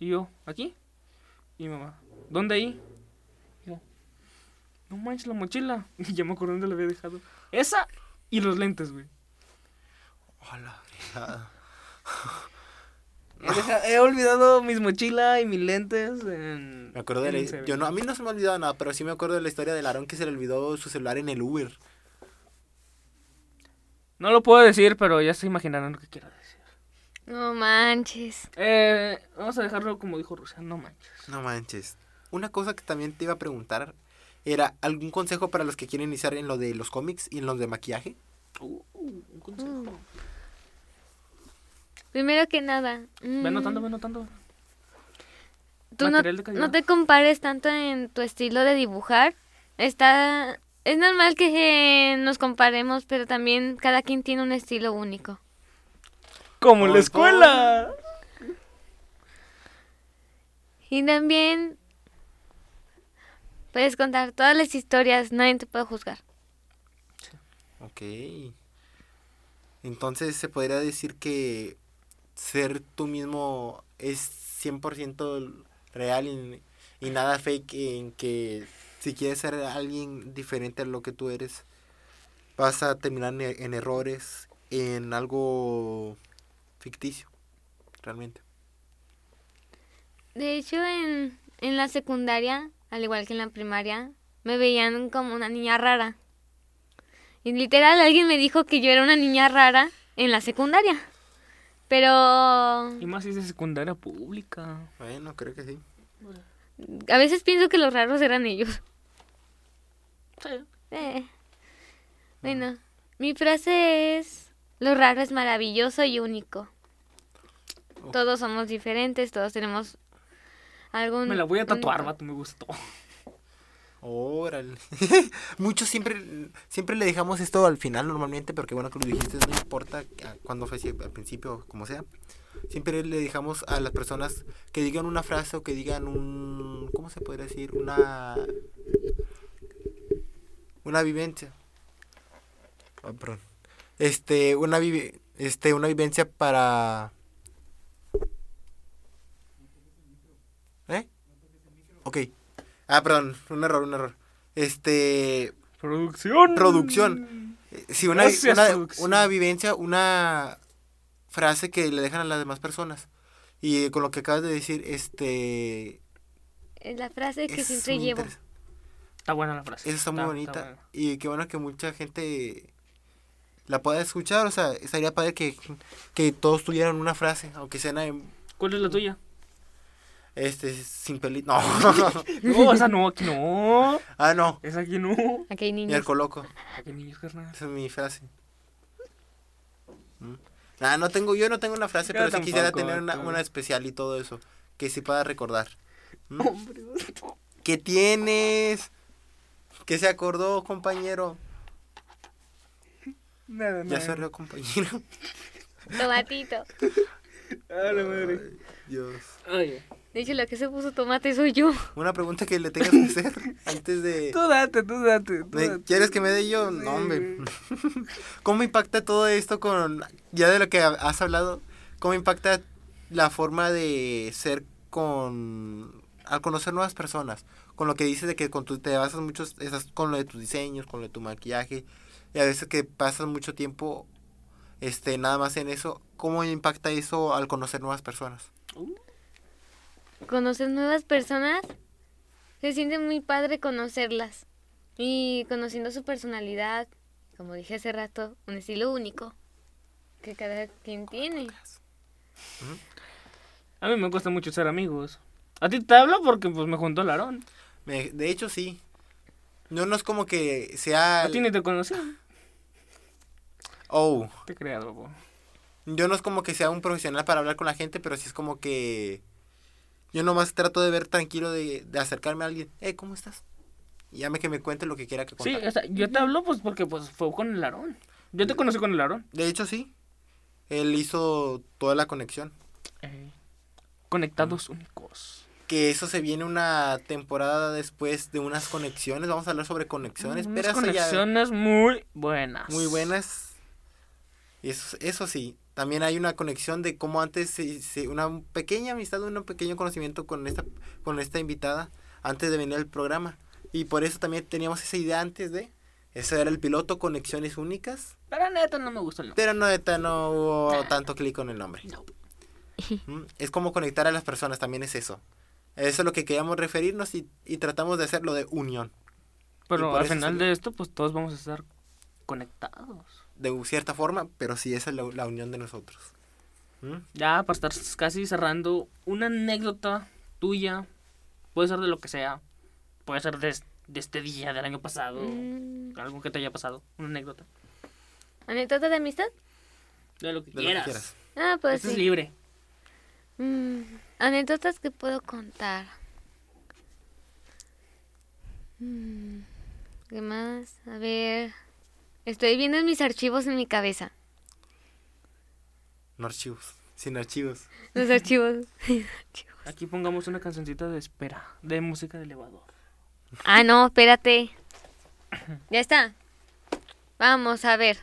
S1: Y yo, ¿aquí? Y mi mamá, ¿dónde ahí? Y yo, no manches la mochila. Y ya me acordé dónde la había dejado. Esa y los lentes, güey.
S2: Hola.
S1: He, olvidado mis mochilas y mis lentes en...
S2: Me acuerdo de
S1: en
S2: la, yo no, a mí no se me ha olvidado nada, pero sí me acuerdo de la historia del Aarón que se le olvidó su celular en el Uber.
S1: No lo puedo decir, pero ya se imaginarán lo que quiero decir.
S3: No manches.
S1: Eh, vamos a dejarlo como dijo Rusia, no manches.
S2: No manches. Una cosa que también te iba a preguntar era algún consejo para los que quieren iniciar en lo de los cómics y en los de maquillaje.
S1: Uh, un consejo.
S3: Primero que nada.
S1: Ve
S3: mm,
S1: anotando, ve anotando.
S3: tú no,
S1: material de calidad.
S3: no te compares tanto en tu estilo de dibujar. Está. Es normal que eh, nos comparemos, pero también cada quien tiene un estilo único.
S1: Como en la escuela.
S3: Y también puedes contar todas las historias, nadie te puede juzgar.
S2: Ok. Entonces se podría decir que ser tú mismo es 100% real y, y nada fake en que si quieres ser alguien diferente a lo que tú eres, vas a terminar en, en errores, en algo ficticio, realmente.
S3: De hecho, en, en la secundaria, al igual que en la primaria, me veían como una niña rara. Y literal, alguien me dijo que yo era una niña rara en la secundaria. Pero
S1: Y más si es de secundaria pública.
S2: Bueno, creo que sí.
S3: a veces pienso que los raros eran ellos.
S1: Sí.
S3: Eh. Bueno, mi frase es, lo raro es maravilloso y único. Todos somos diferentes, todos tenemos algún...
S1: Me la voy a tatuar,
S3: único.
S1: vato, me gustó.
S2: Órale. Muchos siempre, siempre le dejamos esto al final normalmente, porque bueno que lo dijiste, no importa cuando fue, si al principio, como sea. Siempre le dejamos a las personas que digan una frase o que digan un, ¿cómo se podría decir? Una, una vivencia. Ah, perdón. Este, una vive, este, una vivencia para. ¿Eh? Ok. Ah, perdón, un error, un error. Este,
S1: Producción.
S2: producción. Eh, Sí, una,
S1: Gracias,
S2: una,
S1: producción.
S2: una vivencia, una frase que le dejan a las demás personas. Y con lo que acabas de decir, este...
S3: Es la frase que
S2: es
S3: siempre llevo.
S1: Está buena la frase.
S2: Esa está muy bonita. Y qué bueno que mucha gente la pueda escuchar. O sea, estaría padre que, que todos tuvieran una frase, aunque sea... en-
S1: ¿Cuál es la tuya?
S2: Este, sin pelito. No.
S1: No, esa no, aquí no.
S2: ah, no.
S1: Esa aquí no.
S3: Aquí hay
S2: Y
S3: niños.
S2: el coloco.
S1: Aquí niños, carnal.
S2: Esa es mi frase. ¿Mm? Ah, no tengo, yo no tengo una frase,
S1: Yo
S2: pero sí quisiera tener una, una especial y todo eso. Que sí pueda recordar. ¿Mm?
S1: Hombre.
S2: ¿Qué tienes? ¿Qué se acordó, compañero?
S1: Nada,
S2: Ya
S1: nada.
S2: se rió, compañero.
S3: Tomatito.
S1: A la madre.
S2: Dios.
S1: Oye.
S3: De hecho, la que se puso tomate soy yo.
S2: Una pregunta que le tengas que hacer antes de...
S1: Tú date, tú date. tú
S2: ¿Me-
S1: date.
S2: ¿Quieres que me dé yo? No, hombre. ¿Cómo impacta todo esto con, ya de lo que has hablado, cómo impacta la forma de ser con, al conocer nuevas personas? Con lo que dices de que con tu, te basas mucho, estás con lo de tus diseños, con lo de tu maquillaje, y a veces que pasas mucho tiempo, este, nada más en eso, ¿cómo impacta eso al conocer nuevas personas?
S3: Conocer nuevas personas. Se siente muy padre conocerlas. Y conociendo su personalidad. Como dije hace rato, un estilo único. Que cada quien tiene.
S1: A mí me cuesta mucho ser amigos. A ti te hablo porque pues me juntó el Aarón.
S2: Me- de hecho, sí. No, no es como que sea...
S1: A ti ni te conocí.
S2: Oh.
S1: Te creas, bobo.
S2: Yo no es como que sea un profesional para hablar con la gente, pero sí es como que yo nomás trato de ver tranquilo de, de acercarme a alguien. Hey, ¿cómo estás? Y llame que me cuente lo que quiera que
S1: Sí,
S2: contar.
S1: o sea, yo te hablo pues porque pues fue con el Aarón. Yo te conocí con el Aarón.
S2: De hecho, sí. Él hizo toda la conexión.
S1: Eh, conectados únicos.
S2: Que eso se viene una temporada después de unas conexiones. Vamos a hablar sobre conexiones.
S1: Unas
S2: pero ya
S1: conexiones muy buenas.
S2: muy buenas. Y Eso, eso sí. También hay una conexión de cómo antes se, se- una pequeña amistad, un pequeño conocimiento con esta, con esta invitada antes de venir al programa. Y por eso también teníamos esa idea antes de. Ese era el piloto Conexiones Únicas.
S1: Pero neta no me gustó el nombre.
S2: Pero no, neta, no hubo tanto clic con el nombre.
S1: No.
S2: Mm, Es como conectar a las personas, también es eso. Eso es lo que queríamos referirnos y, y tratamos de hacerlo de unión.
S1: Pero al final
S2: salió.
S1: de esto pues todos vamos a estar conectados.
S2: De cierta forma, pero sí esa es la, la unión de nosotros. ¿Mm?
S1: Ya para estar casi cerrando una anécdota tuya. Puede ser de lo que sea. Puede ser de, de este día, del año pasado.
S3: Mm,
S1: Algo que te haya pasado. Una anécdota.
S3: ¿Anécdota de amistad?
S1: De lo que
S2: De lo que
S1: quieras.
S3: Ah, pues
S1: Esto es
S3: sí.
S1: libre.
S3: Mm, anécdotas que puedo contar. Mm, ¿Qué más? A ver. Estoy viendo en mis archivos en mi cabeza.
S2: No archivos. Sin archivos.
S3: Los archivos.
S1: Aquí pongamos una cancioncita de espera. De música de elevador.
S3: ah, no, espérate. Ya está. Vamos a ver.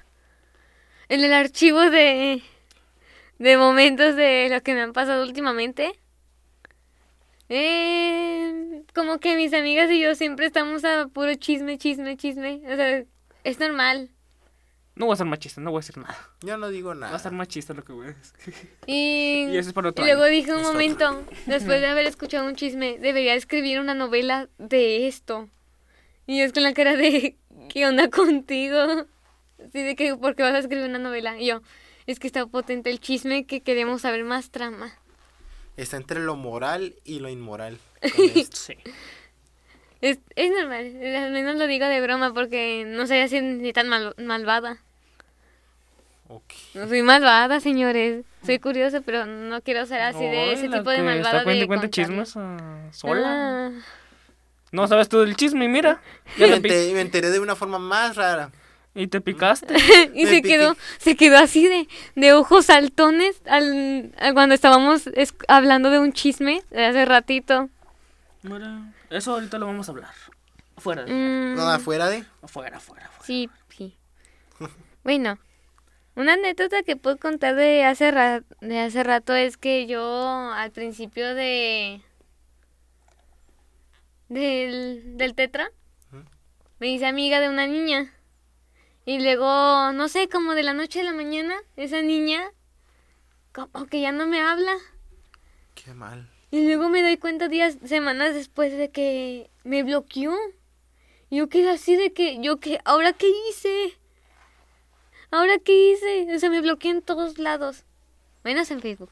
S3: En el archivo de. de momentos de lo que me han pasado últimamente. Eh, como que mis amigas y yo siempre estamos a puro chisme, chisme, chisme. O sea, es normal.
S1: No voy a ser machista, no voy a decir nada.
S2: Yo no digo
S1: Va a
S2: nada.
S1: ser machista lo que voy a decir.
S3: Y,
S1: Y eso es para otro
S3: y luego
S1: año.
S3: dije un
S2: Es otro.
S3: momento, después de haber escuchado un chisme, debería escribir una novela de esto. Y es con la cara de, ¿qué onda contigo? Así de que, ¿por qué vas a escribir una novela? Y yo, es que está potente el chisme que queremos saber más trama.
S2: Está entre lo moral y lo inmoral. con esto.
S1: Sí.
S3: Es, es normal, al menos lo digo de broma porque no soy así ni tan mal- malvada.
S2: ok.
S3: No soy malvada, señores. Soy curiosa, pero no quiero ser así de ese
S1: Hola,
S3: tipo de
S1: que
S3: malvada
S1: Está
S3: de
S1: y cuenta chismes ah, sola.
S3: Ah.
S1: No sabes tú del chisme y mira. Ya
S2: Me,
S1: te pi-
S2: ente- me enteré de una forma más rara.
S1: y te picaste.
S3: y
S2: Me
S3: se
S2: piqué.
S3: quedó, se quedó así de, de ojos saltones al, cuando estábamos es- hablando de un chisme de hace ratito.
S1: Mira, eso ahorita lo vamos a hablar. Afuera.
S3: Mm,
S2: No, afuera de.
S1: Afuera, afuera, afuera.
S3: sí, sí. bueno, una anécdota que puedo contar de hace, ra- de hace rato es que yo al principio de del, del tetra me hice amiga de una niña. Y luego, no sé, como de la noche a la mañana, esa niña como que ya no me habla.
S2: Qué mal.
S3: Y luego me doy cuenta días, semanas después de que me bloqueó. Yo quedé así de que, yo que, ¿ahora qué hice? ¿Ahora qué hice? O sea, me bloqueé en todos lados. Menos en Facebook.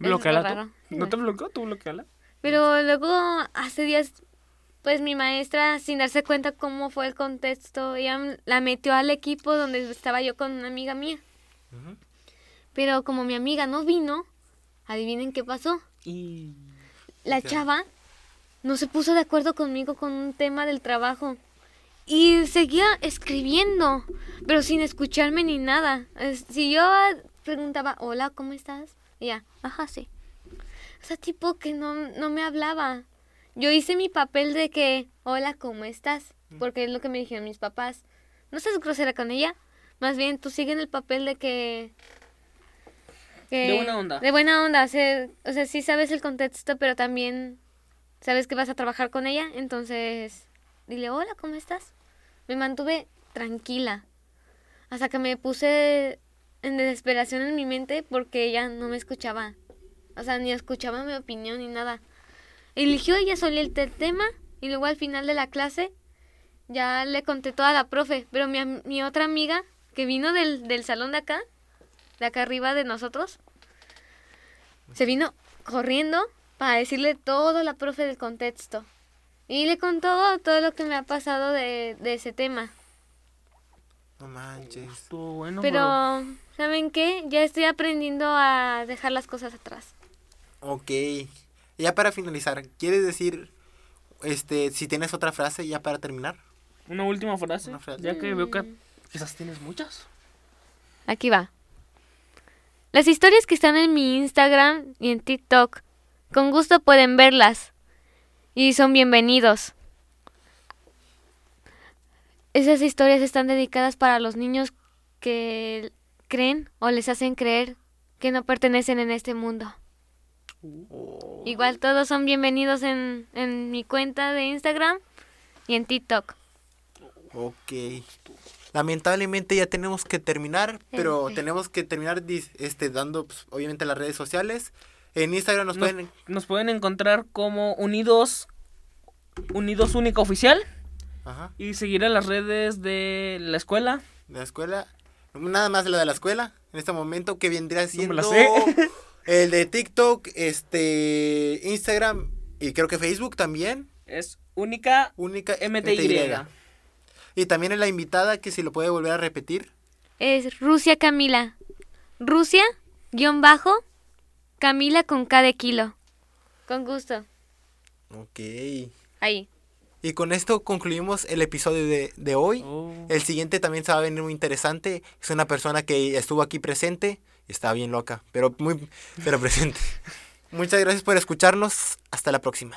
S1: Bloqueala tú. ¿No te bloqueó? ¿Tú bloqueala?
S3: Pero luego, hace días, pues mi maestra, sin darse cuenta cómo fue el contexto, ella la metió al equipo donde estaba yo con una amiga mía. Pero como mi amiga no vino, adivinen qué pasó.
S1: Y...
S3: La chava no se puso de acuerdo conmigo con un tema del trabajo. Y seguía escribiendo, pero sin escucharme ni nada. Si yo preguntaba, hola, ¿cómo estás? Y ella, ajá, sí. O sea, tipo que no, no me hablaba. Yo hice mi papel de que, hola, ¿cómo estás? Porque es lo que me dijeron mis papás. No seas grosera con ella. Más bien, tú sigue en el papel de que... que-
S1: De buena onda.
S3: De buena onda. O sea, o sea, sí sabes el contexto, pero también sabes que vas a trabajar con ella. Entonces, dile, hola, ¿cómo estás? Me mantuve tranquila. Hasta que me puse en desesperación en mi mente porque ella no me escuchaba. O sea, ni escuchaba mi opinión ni nada. Eligió ella sola el te- tema y luego al final de la clase ya le conté toda a la profe. Pero mi, otra amiga que vino del, del salón de acá, de acá arriba de nosotros, se vino corriendo para decirle todo a la profe del contexto. Y le contó todo lo que me ha pasado de, de ese tema.
S2: No manches.
S1: Estuvo bueno,
S3: Pero, ¿saben qué? Ya estoy aprendiendo a dejar las cosas atrás.
S2: Ok. Ya para finalizar, ¿quieres decir, este, si tienes otra frase ya para terminar?
S1: Una última frase,
S2: Una frase.
S1: ya que veo que
S3: Mm.
S1: quizás tienes muchas.
S3: Aquí va. Las historias que están en mi Instagram y en TikTok, con gusto pueden verlas. Y son bienvenidos. Esas historias están dedicadas para los niños que creen o les hacen creer que no pertenecen en este mundo. Igual todos son bienvenidos en, en mi cuenta de Instagram y en TikTok.
S2: Ok. Lamentablemente ya tenemos que terminar, pero tenemos que terminar este, dando, pues, obviamente, las redes sociales. En Instagram nos
S1: Nos,
S2: pueden...
S1: nos pueden encontrar como Unidos Unidos Única Oficial
S2: Ajá,
S1: y seguir en las redes de la escuela.
S2: de la escuela. Nada más lo de la escuela, en este momento, que vendría
S1: me
S2: siendo
S1: la sé.
S2: el de TikTok, este, Instagram y creo que Facebook también.
S1: Es Única
S2: Única
S1: MTY.
S2: Y también en la invitada, que si lo puede volver a repetir.
S3: Es Rusia Camila. Rusia, guion bajo, Camila con K de kilo. Con gusto.
S2: Ok.
S3: Ahí.
S2: Y con esto concluimos el episodio de, de hoy.
S1: Oh.
S2: El siguiente también se va a venir muy interesante. Es una persona que estuvo aquí presente y está bien loca, pero muy pero presente. Muchas gracias por escucharnos. Hasta la próxima.